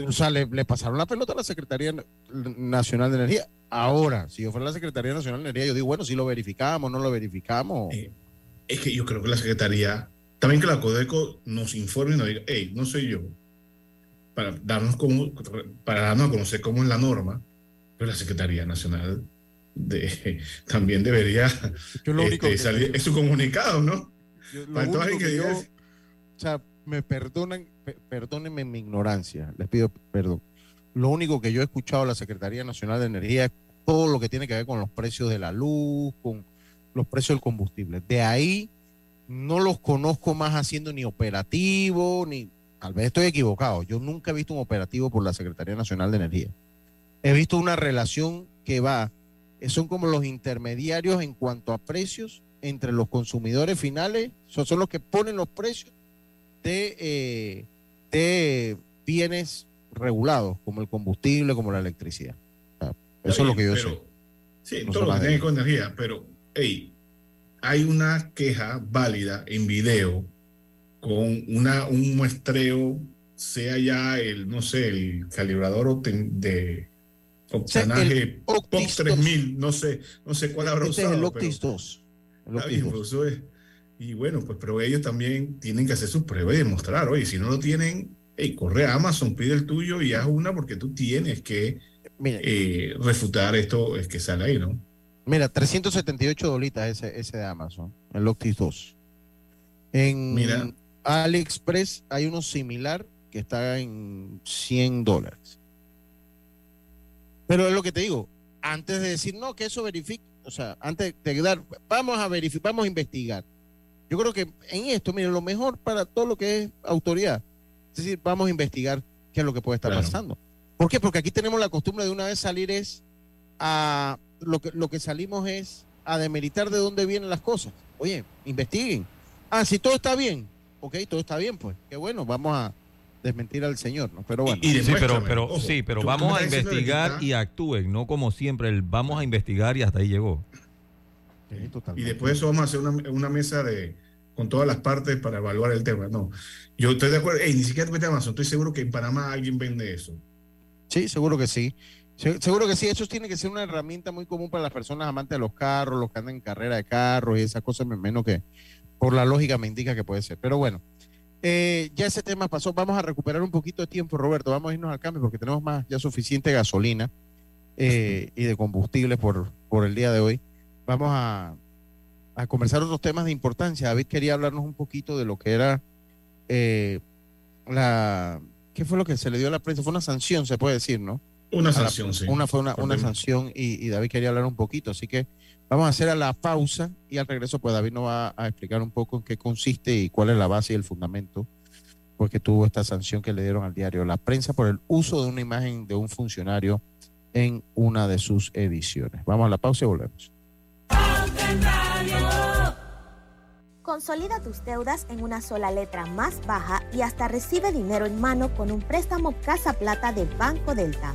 o sea, le, le pasaron la pelota a la Secretaría Nacional de Energía. Ahora, si yo fuera la Secretaría Nacional de Energía, yo digo, bueno, si lo verificamos, no lo verificamos. Es que yo creo que la Secretaría, también que la Codeco nos informe y nos diga, hey, no soy yo, para darnos, como, para darnos a conocer cómo es la norma, pero la Secretaría Nacional de, también debería Yo lo único este, que- salir, es su comunicado, ¿no? Yo- lo único que yo- o sea, me perdonan, pe- perdónenme mi ignorancia, les pido perdón. Lo único que yo he escuchado de la Secretaría Nacional de Energía es todo lo que tiene que ver con los precios de la luz, con los precios del combustible. De ahí no los conozco más haciendo ni operativo, ni tal vez estoy equivocado. Yo nunca he visto un operativo por la Secretaría Nacional de Energía. He visto una relación que va, son como los intermediarios en cuanto a precios entre los consumidores finales, son, son los que ponen los precios de, eh, de bienes regulados, como el combustible, como la electricidad. O sea, eso es lo que yo Pero- sé. Sí, No todo lo que tiene con energía, pero hey, hay una queja válida en video con una, un muestreo, sea ya el, no sé, el calibrador de octanaje el POP Octis 3000, no sé, no sé cuál habrá Este es usado. el pero- Octis 2. El Octis bien, 2. pues es. Y bueno, pues pero ellos también tienen que hacer sus pruebas y demostrar, oye, si no lo tienen, hey, corre a Amazon, pide el tuyo y haz una porque tú tienes que eh, refutar esto es que sale ahí, ¿no? Mira, 378 dolitas ese, ese de Amazon, el Octis 2. En Mira. AliExpress hay uno similar que está en 100 dólares. Pero es lo que te digo, antes de decir, no, que eso verifique, o sea, antes de dar, vamos a verificar, vamos a investigar. Yo creo que en esto, mire, lo mejor para todo lo que es autoridad, es decir, vamos a investigar qué es lo que puede estar Claro. pasando. ¿Por qué? Porque aquí tenemos la costumbre de una vez salir es a lo que, lo que salimos es a demeritar de dónde vienen las cosas. Oye, investiguen. Ah, si todo está bien, ok, todo está bien, pues, qué bueno, vamos a desmentir al Señor, ¿no? Pero bueno. sí, pero, pero, sí, pero vamos a investigar y actúen, no como siempre, el vamos a investigar y hasta ahí llegó. Y después de eso vamos a hacer una, una mesa de con todas las partes para evaluar el tema. No, yo estoy de acuerdo. Ey, ni siquiera te metes a Amazon. Estoy seguro que en Panamá alguien vende eso. Sí, seguro que sí. Se- Seguro que sí, eso tiene que ser una herramienta muy común para las personas amantes de los carros, los que andan en carrera de carros y esas cosas, me- menos que por la lógica me indica que puede ser. Pero bueno, eh, ya ese tema pasó. Vamos a recuperar un poquito de tiempo, Roberto. Vamos a irnos al cambio porque tenemos más ya suficiente gasolina eh, y de combustible por, por el día de hoy. Vamos a, a conversar otros temas de importancia. David quería hablarnos un poquito de lo que era eh, la... ¿Qué fue lo que se le dio a la prensa? Fue una sanción, se puede decir, ¿no? Una la- sanción, sí. Una fue una, una sanción y, y David quería hablar un poquito, así que vamos a hacer a la pausa y al regreso pues David nos va a explicar un poco en qué consiste y cuál es la base y el fundamento porque tuvo esta sanción que le dieron al diario La Prensa por el uso de una imagen de un funcionario en una de sus ediciones. Vamos a la pausa y volvemos. Consolida tus deudas en una sola letra más baja y hasta recibe dinero en mano con un préstamo Casa Plata de Banco Delta.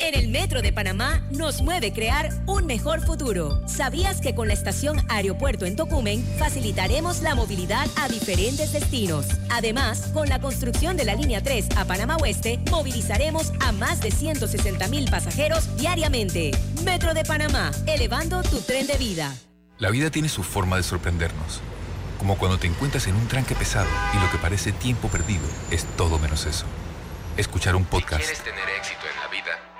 En el Metro de Panamá nos mueve crear un mejor futuro. ¿Sabías que con la estación Aeropuerto en Tocumen facilitaremos la movilidad a diferentes destinos? Además, con la construcción de la línea 3 a Panamá Oeste, movilizaremos a más de 160 mil pasajeros diariamente. Metro de Panamá, elevando tu tren de vida. La vida tiene su forma de sorprendernos. Como cuando te encuentras en un tranque pesado y lo que parece tiempo perdido es todo menos eso. Escuchar un podcast. ¿Quieres tener éxito en la vida?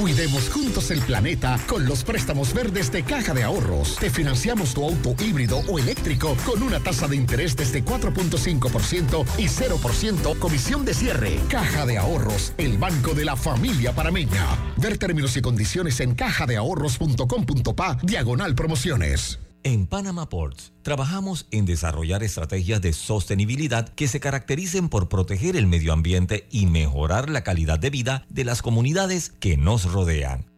Cuidemos juntos el planeta con los préstamos verdes de Caja de Ahorros. Te financiamos tu auto híbrido o eléctrico con una tasa de interés desde 4.5% y 0% comisión de cierre. Caja de Ahorros, el banco de la familia parameña. Ver términos y condiciones en cajadeahorros.com.pa diagonal promociones. En Panama Ports trabajamos en desarrollar estrategias de sostenibilidad que se caractericen por proteger el medio ambiente y mejorar la calidad de vida de las comunidades que nos rodean.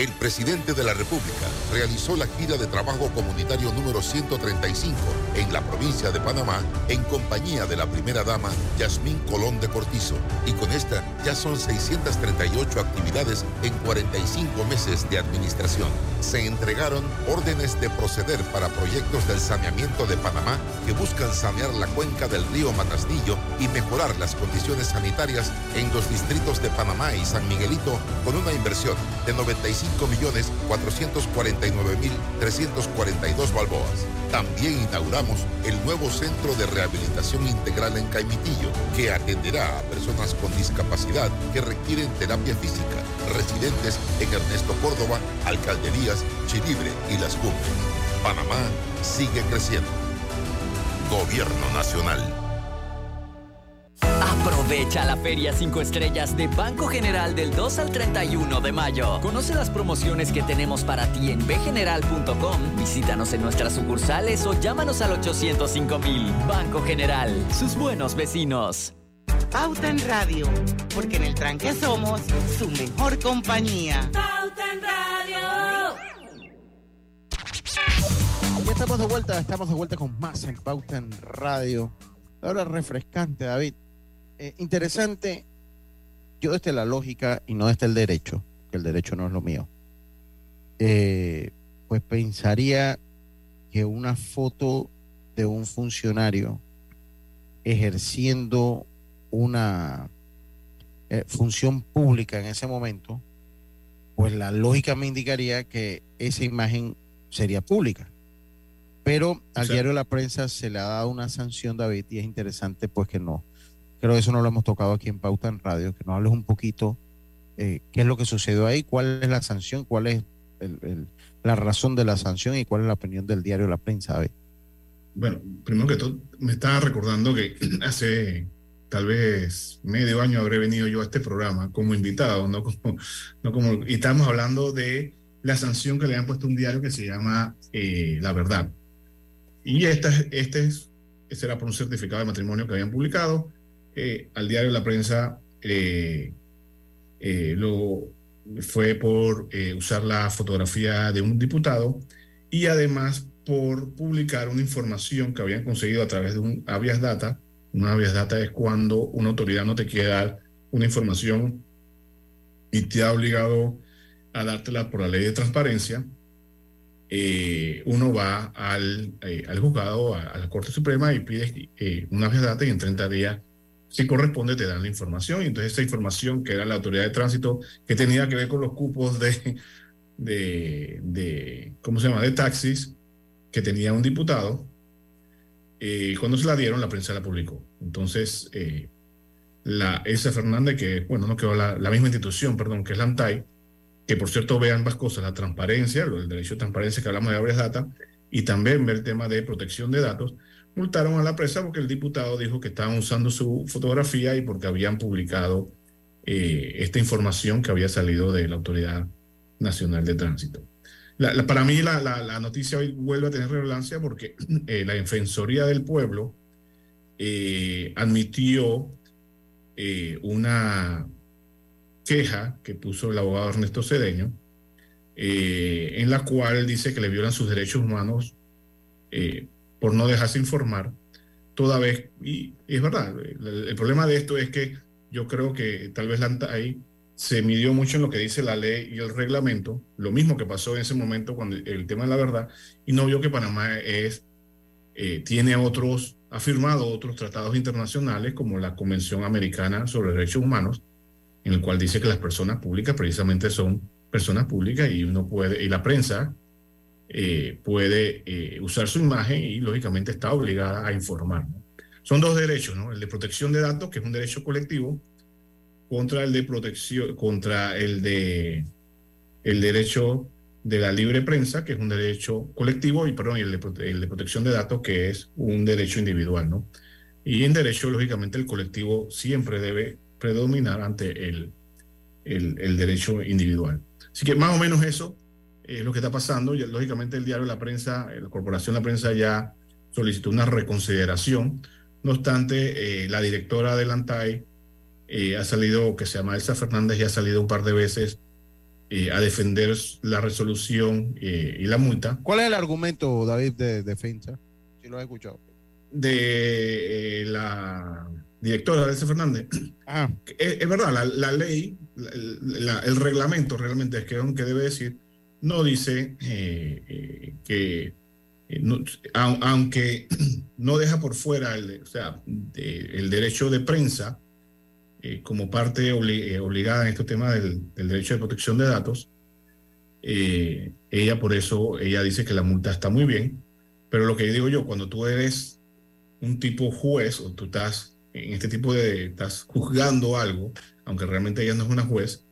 El presidente de la República realizó la gira de trabajo comunitario número 135 en la provincia de Panamá en compañía de la primera dama Yasmín Colón de Cortizo. Y con esta ya son 638 actividades en 45 meses de administración. Se entregaron órdenes de proceder para proyectos del saneamiento de Panamá que buscan sanear la cuenca del río Matastillo y mejorar las condiciones sanitarias en los distritos de Panamá y San Miguelito con una inversión de 95 5.449.342 balboas. También inauguramos el nuevo Centro de Rehabilitación Integral en Caimitillo, que atenderá a personas con discapacidad que requieren terapia física, residentes en Ernesto Córdoba, Alcalderías, Chilibre y Las Cumbres. Panamá sigue creciendo. Gobierno Nacional. Aprovecha la Feria 5 Estrellas de Banco General del 2 al 31 de mayo. Conoce las promociones que tenemos para ti en bgeneral.com. Visítanos en nuestras sucursales o llámanos al 805 mil. Banco General, sus buenos vecinos. Pauta en Radio, porque en el tranque somos su mejor compañía. Pauta en Radio. Ya estamos de vuelta, estamos de vuelta con más en Pauta en Radio. Ahora refrescante, David. Eh, interesante, yo desde la lógica y no desde el derecho, que el derecho no es lo mío, eh, pues pensaría que una foto de un funcionario ejerciendo una eh, función pública en ese momento, pues la lógica me indicaría que esa imagen sería pública. Pero al diario La Prensa se le ha dado una sanción, David, y es interesante pues que no, creo que eso no lo hemos tocado aquí en Pauta en Radio, que nos hables un poquito eh, qué es lo que sucedió ahí, cuál es la sanción, cuál es la razón de la sanción y cuál es la opinión del diario La Prensa. Bueno, primero que todo, me estaba recordando que hace tal vez medio año habré venido yo a este programa como invitado, no como, no como y estamos hablando de la sanción que le han puesto un diario que se llama eh, La Verdad. Y este, es, este era por un certificado de matrimonio que habían publicado eh, al diario La Prensa eh, eh, lo, fue por usar la fotografía de un diputado y además por publicar una información que habían conseguido a través de un habeas data. Un habeas data es cuando una autoridad no te quiere dar una información y te ha obligado a dártela por la ley de transparencia. uno va al, al juzgado, a, la Corte Suprema y pide una habeas data y en 30 días si corresponde, te dan la información. Y entonces esa información que era la autoridad de tránsito, que tenía que ver con los cupos de, de, ¿cómo se llama?, de taxis, que tenía un diputado, eh, cuando se la dieron, la prensa la publicó. Entonces, eh, la esa Fernández, que, bueno, no quedó la, la misma institución, perdón, que es la ANTAI, que por cierto ve ambas cosas, la transparencia, el derecho de transparencia que hablamos de Abres Data, y también ver el tema de protección de datos, multaron a la presa porque el diputado dijo que estaban usando su fotografía y porque habían publicado eh, esta información que había salido de la Autoridad Nacional de Tránsito. para mí la, noticia hoy vuelve a tener relevancia porque eh, la Defensoría del Pueblo eh, admitió una queja que puso el abogado Ernesto Cedeño, en la cual dice que le violan sus derechos humanos por no dejarse informar, toda vez, y, es verdad, el, problema de esto es que yo creo que tal vez ahí se midió mucho en lo que dice la ley y el reglamento, lo mismo que pasó en ese momento cuando el tema de la verdad, y no vio que Panamá es eh, tiene otros, ha firmado otros tratados internacionales como la Convención Americana sobre Derechos Humanos, en el cual dice que las personas públicas precisamente son personas públicas y uno puede, y la prensa eh, puede eh, usar su imagen y lógicamente está obligada a informar. Son dos derechos, ¿no? El de protección de datos, que es un derecho colectivo, contra el de protección, contra el de el derecho de la libre prensa, que es un derecho colectivo, y perdón, el de, de protección de datos, que es un derecho individual, ¿no? Y en derecho, lógicamente, el colectivo siempre debe predominar ante el, el, el derecho individual. Así que más o menos eso es lo que está pasando. Y, lógicamente el diario La Prensa, la Corporación La Prensa ya solicitó una reconsideración. No obstante, eh, la directora del ANTAI eh, ha salido, que se llama Elsa Fernández, ya ha salido un par de veces eh, a defender la resolución y la multa. ¿Cuál es el argumento, David, de defensa? Si lo has escuchado. De la directora Elsa Fernández. Ah. Es, verdad, la, ley, el reglamento realmente es que, aunque debe decir no dice eh, eh, que, eh, aunque no deja por fuera el, o sea, el derecho de prensa como parte obligada en este tema del, derecho de protección de datos, ella por eso, ella dice que la multa está muy bien, pero lo que digo yo, cuando tú eres un tipo juez o tú estás en este tipo de, estás juzgando algo, aunque realmente ella no es una juez,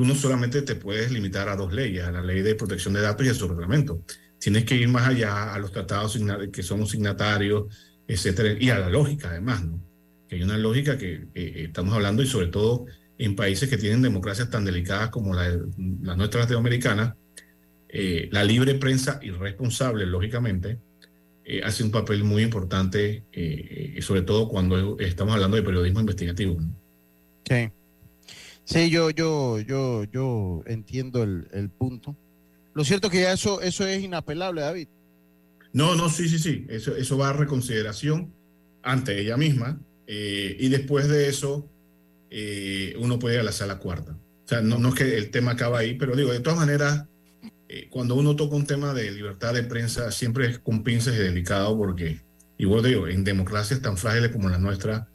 tú no solamente te puedes limitar a dos leyes, a la ley de protección de datos y a su reglamento. Tienes que ir más allá a los tratados que somos signatarios, etcétera, y a la lógica además, ¿no? Que hay una lógica que eh, eh, estamos hablando y sobre todo en países que tienen democracias tan delicadas como la, las nuestras latinoamericanas, eh, la libre prensa irresponsable, lógicamente, hace un papel muy importante, sobre todo cuando estamos hablando de periodismo investigativo. ¿no? Sí. Sí, yo, yo, yo, yo entiendo el, punto. Lo cierto es que ya eso, eso es inapelable, David. No, no, sí, sí, sí. Eso, eso va a reconsideración ante ella misma. Eh, y después de eso, eh, uno puede ir a la sala cuarta. O sea, no, no es que el tema acaba ahí, pero digo, de todas maneras, eh, cuando uno toca un tema de libertad de prensa, siempre es con pinzas y delicado, porque, igual digo, en democracias tan frágiles como la nuestra,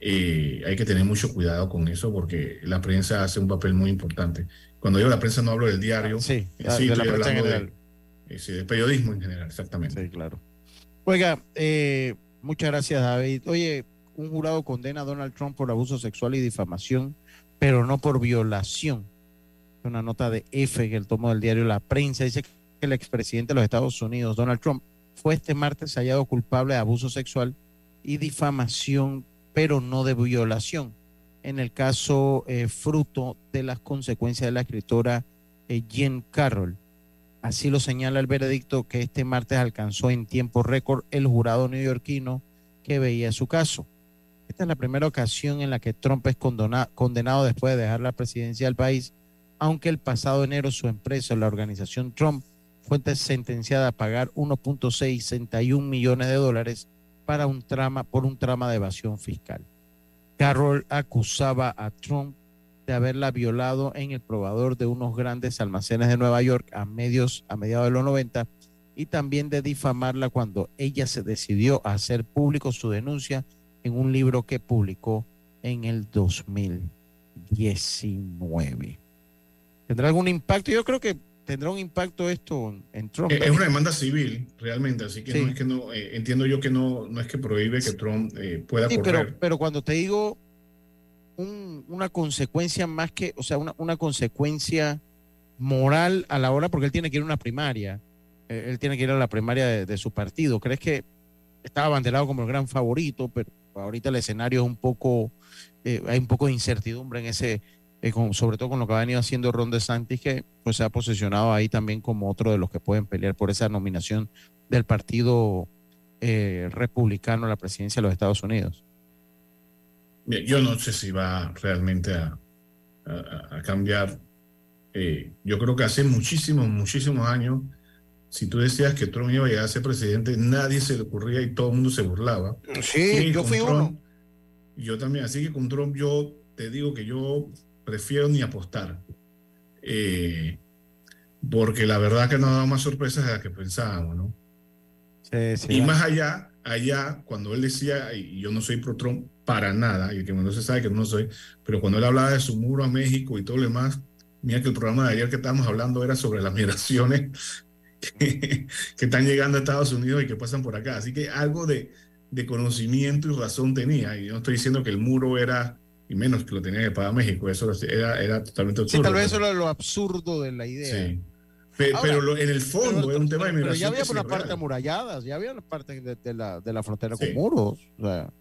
eh, hay que tener mucho cuidado con eso porque la prensa hace un papel muy importante. Cuando digo la prensa no hablo del diario, sí, de la prensa en general. De, eh, periodismo en general, exactamente. Sí, claro. Oiga, eh, muchas gracias David. Oye, un jurado condena a Donald Trump por abuso sexual y difamación, pero no por violación. Una nota de F que el tomo del diario La Prensa dice que el expresidente de los Estados Unidos, Donald Trump, fue este martes hallado culpable de abuso sexual y difamación pero no de violación. En el caso eh, fruto de las consecuencias de la escritora eh, Jen Carroll. Así lo señala el veredicto que este martes alcanzó en tiempo récord el jurado neoyorquino que veía su caso. Esta es la primera ocasión en la que Trump es condenado después de dejar la presidencia del país, aunque el pasado enero su empresa, la organización Trump, fue sentenciada a pagar 1.61 millones de dólares para un trama, por un trama de evasión fiscal. Carroll acusaba a Trump de haberla violado en el probador de unos grandes almacenes de Nueva York a, medios, a mediados de los 90 y también de difamarla cuando ella se decidió a hacer público su denuncia en un libro que publicó en el 2019. ¿Tendrá algún impacto? Yo creo que ¿Tendrá un impacto esto en Trump? Es una demanda civil, realmente, así que no es que no, eh, entiendo yo que no, no es que prohíbe que Trump eh, pueda sí, Pero, pero cuando te digo una consecuencia más que, o sea, una, una, consecuencia moral a la hora, porque él tiene que ir a una primaria, eh, él tiene que ir a la primaria de, su partido. ¿Crees que estaba abanderado como el gran favorito, pero ahorita el escenario es un poco, hay un poco de incertidumbre en ese eh, sobre todo con lo que ha venido haciendo Ron DeSantis, que pues se ha posicionado ahí también como otro de los que pueden pelear por esa nominación del Partido eh, Republicano a la presidencia de los Estados Unidos. yo no sé si va realmente a, cambiar. Eh, yo creo que hace muchísimos, muchísimos años, si tú decías que Trump iba a llegar a ser presidente, nadie se le ocurría y todo el mundo se burlaba. Sí, yo fui uno. Yo también, así que con Trump yo te digo que yo prefiero ni apostar. Eh, porque la verdad que nos dado más sorpresas de las que pensábamos, ¿no? y más allá, allá, cuando él decía, y yo no soy pro Trump para nada, y que no se sabe que no soy, pero cuando él hablaba de su muro a México y todo lo demás, mira que el programa de ayer que estábamos hablando era sobre las migraciones que, están llegando a Estados Unidos y que pasan por acá. Así que algo de, de conocimiento y razón tenía. Y yo no estoy diciendo que el muro era, y menos que lo tenía que pagar México, eso era, era totalmente absurdo. Sí, tal vez eso era lo absurdo de la idea. Sí. Pero, en el fondo es un tema de migración. Pero ya había por la parte amuralladas, ya había la parte de, la, de la frontera con muros. O sea.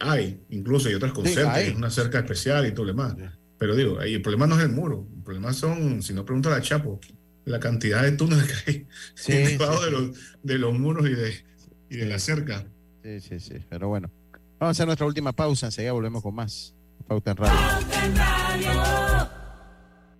Hay, incluso hay otras conceptos, hay. una cerca especial y todo lo demás. Pero digo, el problema no es el muro, el problema son, si no pregunta a Chapo, la cantidad de túneles que hay sí, debajo de, los, de los muros y de, y de la cerca. Sí, sí, sí, pero bueno. Vamos a hacer nuestra última pausa, enseguida volvemos con más. Pauta en radio.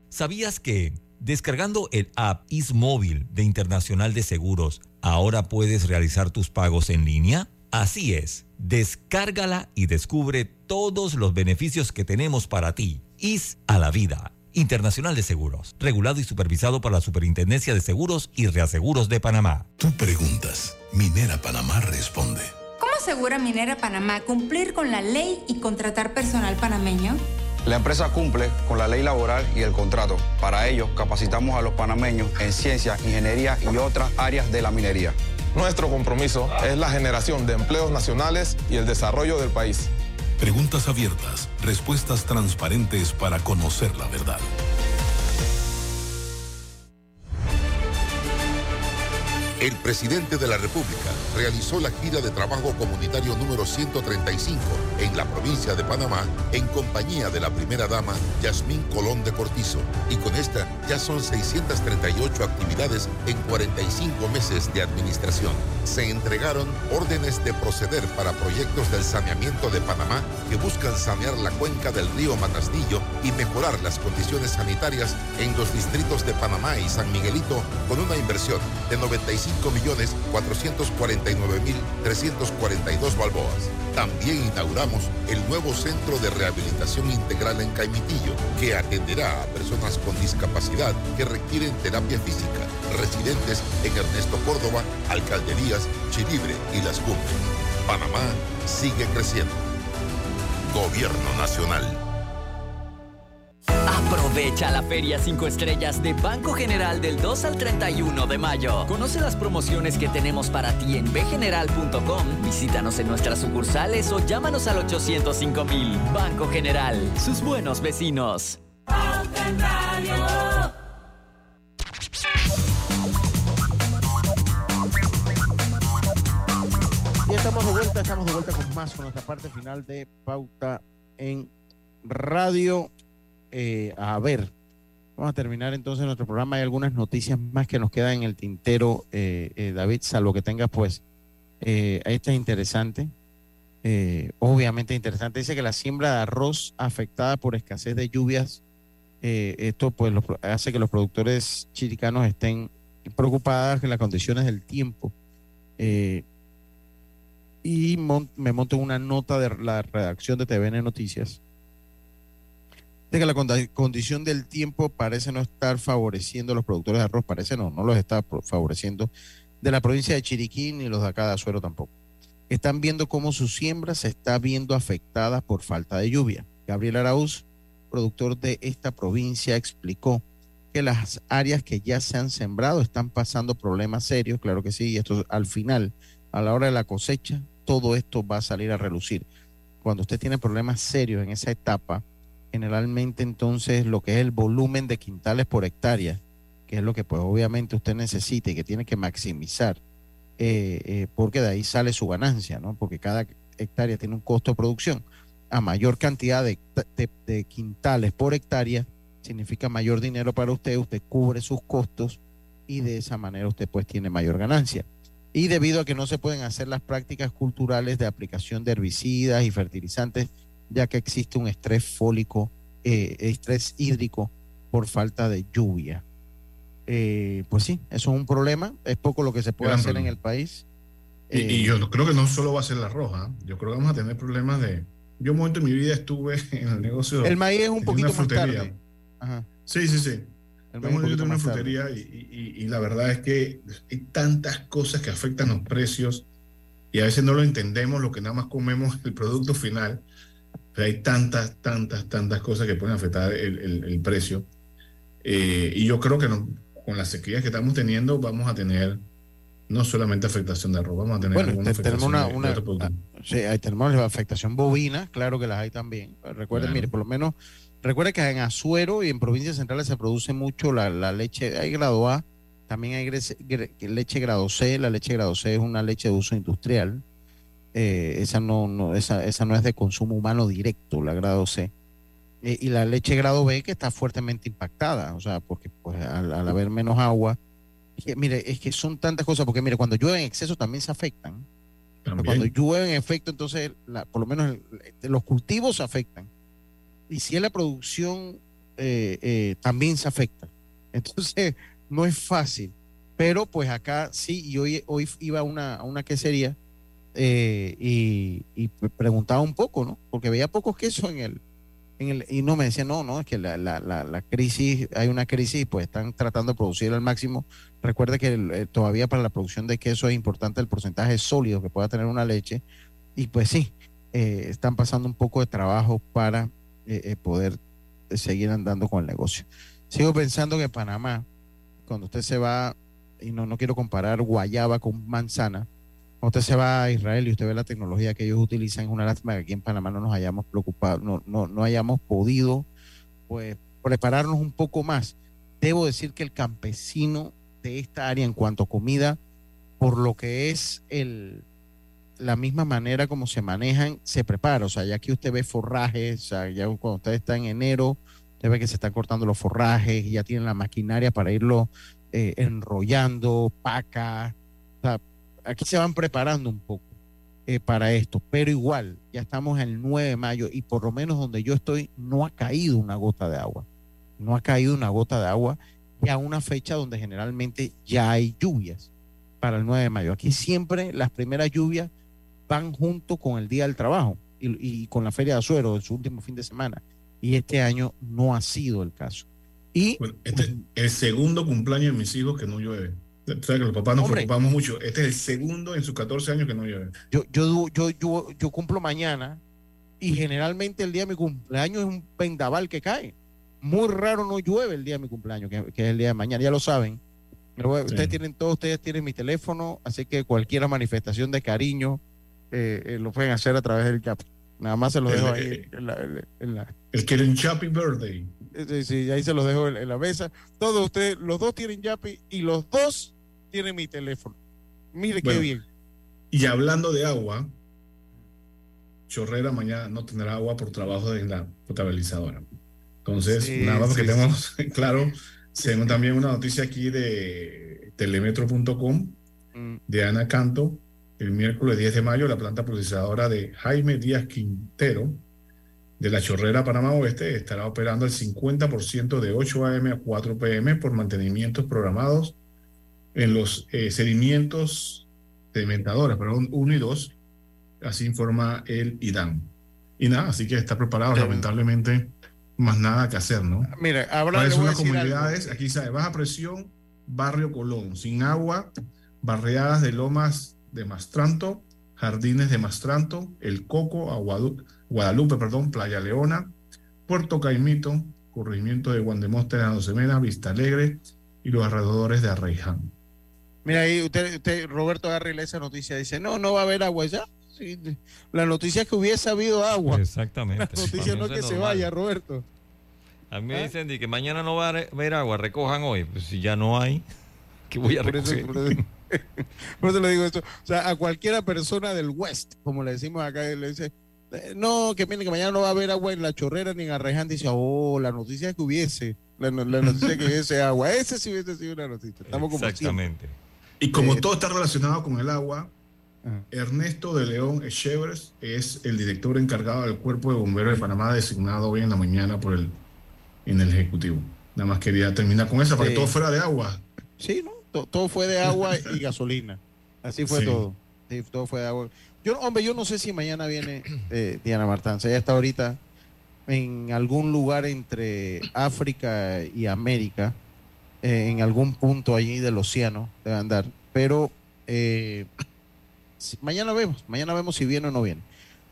¿Sabías que descargando el app Ismóvil de Internacional de Seguros, ahora puedes realizar tus pagos en línea? Así es, descárgala y descubre todos los beneficios que tenemos para ti. IS a la vida. Internacional de Seguros, regulado y supervisado por la Superintendencia de Seguros y Reaseguros de Panamá. Tú preguntas, Minera Panamá responde. ¿Cómo asegura Minera Panamá cumplir con la ley y contratar personal panameño? La empresa cumple con la ley laboral y el contrato. Para ello, capacitamos a los panameños en ciencia, ingeniería y otras áreas de la minería. Nuestro compromiso es la generación de empleos nacionales y el desarrollo del país. Preguntas abiertas, respuestas transparentes para conocer la verdad. El presidente de la República realizó la gira de trabajo comunitario número 135 en la provincia de Panamá en compañía de la primera dama Yasmín Colón de Cortizo. Y con esta ya son 638 actividades en 45 meses de administración. Se entregaron órdenes de proceder para proyectos del saneamiento de Panamá que buscan sanear la cuenca del río Manastillo y mejorar las condiciones sanitarias en los distritos de Panamá y San Miguelito con una inversión de 95 5.449.342 balboas. También inauguramos el nuevo Centro de Rehabilitación Integral en Caimitillo, que atenderá a personas con discapacidad que requieren terapia física, residentes en Ernesto Córdoba, Alcalderías, Chilibre y Las Cumbres. Panamá sigue creciendo. Gobierno Nacional. Aprovecha la Feria 5 Estrellas de Banco General del 2 al 31 de mayo. Conoce las promociones que tenemos para ti en bgeneral.com. Visítanos en nuestras sucursales o llámanos al 805 mil. Banco General, sus buenos vecinos. Y estamos de vuelta, estamos de vuelta con más, con nuestra parte final de Pauta en Radio. Eh, a ver, vamos a terminar entonces nuestro programa. Hay algunas noticias más que nos quedan en el tintero, eh, eh, David, salvo que tengas pues, esta es interesante, obviamente interesante. Dice que la siembra de arroz afectada por escasez de lluvias, esto pues hace que los productores chiricanos estén preocupados en las condiciones del tiempo. y me monto una nota de la redacción de TVN Noticias de que la condición del tiempo parece no estar favoreciendo a los productores de arroz, parece no, no los está favoreciendo de la provincia de Chiriquí ni los de acá de Azuero tampoco. Están viendo cómo su siembra se está viendo afectada por falta de lluvia. Gabriel Araúz, productor de esta provincia, explicó que las áreas que ya se han sembrado están pasando problemas serios, claro que sí, y esto al final, a la hora de la cosecha, todo esto va a salir a relucir. Cuando usted tiene problemas serios en esa etapa, generalmente entonces lo que es el volumen de quintales por hectárea, que es lo que pues obviamente usted necesita y que tiene que maximizar, eh, eh, porque de ahí sale su ganancia, ¿no? Porque cada hectárea tiene un costo de producción. A mayor cantidad de, de quintales por hectárea, significa mayor dinero para usted, usted cubre sus costos y de esa manera usted pues tiene mayor ganancia. Y debido a que no se pueden hacer las prácticas culturales de aplicación de herbicidas y fertilizantes, ya que existe un estrés fólico, eh, estrés hídrico por falta de lluvia. Eh, pues sí, eso es un problema, es poco lo que se puede hacer en el país. Y, eh, yo creo que no solo va a ser la roja, yo creo que vamos a tener problemas de... Yo un momento en mi vida estuve en el negocio... El maíz es un poquito más tarde. Sí, sí, sí. Estamos en una frutería y, y, la verdad es que hay tantas cosas que afectan los precios y a veces no lo entendemos, lo que nada más comemos el producto final. Pero hay tantas, tantas, tantas cosas que pueden afectar el, el, precio. Eh, y yo creo que con las sequías que estamos teniendo vamos a tener no solamente afectación de arroz, vamos a tener alguna afectación una, una, ah, sí, hay, tenemos la afectación bovina, claro que las hay también. Recuerden, mire, por lo menos, recuerden que en Azuero y en provincias centrales se produce mucho la, la leche, hay grado A, también hay leche grado C, la leche grado C es una leche de uso industrial, eh, esa, no, no, esa, esa no es de consumo humano directo, la grado C. Eh, y la leche grado B que está fuertemente impactada, o sea, porque pues, al haber menos agua, mire, es que son tantas cosas, porque mire, cuando llueve en exceso también se afectan. Cuando llueve en efecto, entonces, por lo menos los cultivos se afectan. Y si es la producción, eh, también se afecta. Entonces, no es fácil. Pero pues acá sí, y hoy, hoy iba a una, a una quesería eh, y, preguntaba un poco, ¿no? Porque veía pocos quesos en el, y no me decía, no, no, es que la, la, la, crisis, hay una crisis, pues están tratando de producir al máximo. Recuerde que eh, todavía para la producción de queso es importante el porcentaje sólido que pueda tener una leche. Y pues sí, eh, están pasando un poco de trabajo para poder seguir andando con el negocio. Sigo pensando que Panamá, cuando usted se va, y no, no quiero comparar guayaba con manzana, usted se va a Israel y usted ve la tecnología que ellos utilizan, es una lástima que aquí en Panamá no nos hayamos preocupado, no, no, no hayamos podido pues, prepararnos un poco más. Debo decir que el campesino de esta área en cuanto a comida, por lo que es el, la misma manera como se manejan, se prepara. O sea, ya que usted ve forrajes, o sea, ya cuando usted está en enero, usted ve que se están cortando los forrajes y ya tienen la maquinaria para irlo eh, enrollando, paca. Aquí se van preparando un poco eh, para esto, pero igual, ya estamos el 9 de mayo y por lo menos donde yo estoy no ha caído una gota de agua. No ha caído una gota de agua ya una fecha donde generalmente ya hay lluvias para el 9 de mayo. Aquí siempre las primeras lluvias van junto con el Día del Trabajo y, con la Feria de Azuero, en su último fin de semana. Y este año no ha sido el caso. Y este el segundo cumpleaños de mis hijos que no llueve. O sea que los papás nos preocupamos mucho. Este es el segundo en sus 14 años que no llueve. Yo, yo, yo, yo, yo cumplo mañana y generalmente el día de mi cumpleaños es un pendaval que cae. Muy raro no llueve el día de mi cumpleaños, que, es el día de mañana, ya lo saben. Ustedes tienen, todos ustedes tienen mi teléfono, así que cualquier manifestación de cariño eh, eh, lo pueden hacer a través del chat. Nada más se los dejo ahí eh, en la, El que el Chappy Birthday. Sí, sí, ahí se los dejo en, la mesa. Todos ustedes, los dos tienen Yapi y los dos tiene mi teléfono. Mire qué bien. Y hablando de agua, Chorrera mañana no tendrá agua por trabajo en la potabilizadora. Entonces, nada más que tenemos claro, tengo también una noticia aquí de telemetro.com mm. de Ana Canto. El miércoles 10 de mayo, la planta procesadora de Jaime Díaz Quintero de la Chorrera Panamá Oeste estará operando el 50% de 8 a.m. a 4 p.m. por mantenimientos programados en los eh, sedimentos sedimentadores, perdón, 1 y 2, así informa el IDAN. Y nada, así que está preparado, lamentablemente, más nada que hacer, ¿no? Mire, habrá unas comunidades, aquí sabe, baja presión, barrio Colón, sin agua, barriadas de lomas de Mastranto, jardines de Mastranto, El Coco, Guadalupe, perdón, Playa Leona, Puerto Caimito, corregimiento de Guandemoste de Dosemena, Vista Alegre y los alrededores de Arraiján. Mira ahí, usted, Roberto agarre esa noticia, dice, no, no va a haber agua ya. la noticia es que hubiese habido agua. Exactamente. La noticia no es que se vaya, Roberto. A mí me ¿Ah? dicen que mañana no va a haber agua, recojan hoy. Pues si ya no hay, ¿qué voy a recoger? Por eso, le digo esto. O sea, a cualquiera persona del West, como le decimos acá, le dice, eh, no, que, que mañana no va a haber agua en la chorrera ni en Arreján. Dice, oh, la noticia es que hubiese. La, noticia es que hubiese agua. Ese sí hubiese sido una noticia. Estamos Exactamente. Y como todo está relacionado con el agua, Ernesto de León Echevres es el director encargado del Cuerpo de Bomberos de Panamá, designado hoy en la mañana por el, en el Ejecutivo. Nada más quería terminar con eso, para que todo fuera de agua. Sí, ¿no? todo fue de agua y gasolina. Así fue todo. Sí, todo fue de agua. Yo, hombre, yo no sé si mañana viene eh, Diana Martán. Ella está ahorita en algún lugar entre África y América eh, en algún punto allí del océano, debe andar. Pero eh, mañana vemos, mañana vemos si viene o no viene.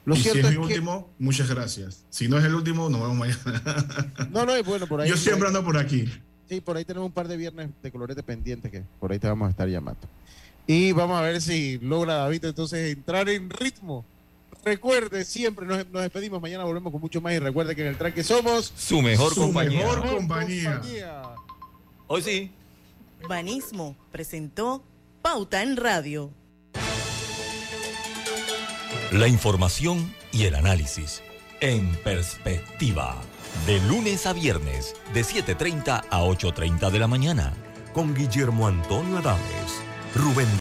Lo y si es es que... último, muchas gracias. Si no es el último, nos vemos mañana. No, no, bueno, por ahí. Yo siempre ando por aquí. Sí, por ahí tenemos un par de viernes de colorete pendientes que por ahí te vamos a estar llamando. Y vamos a ver si logra David entonces entrar en ritmo. Recuerde, siempre nos, nos despedimos. Mañana volvemos con mucho más. Y recuerde que en el tranque somos Su mejor Su compañía. mejor compañía. Hoy sí. Banismo presentó Pauta en Radio. La información y el análisis en perspectiva. De lunes a viernes, de 7.30 a 8.30 de la mañana. Con Guillermo Antonio Adames, Rubén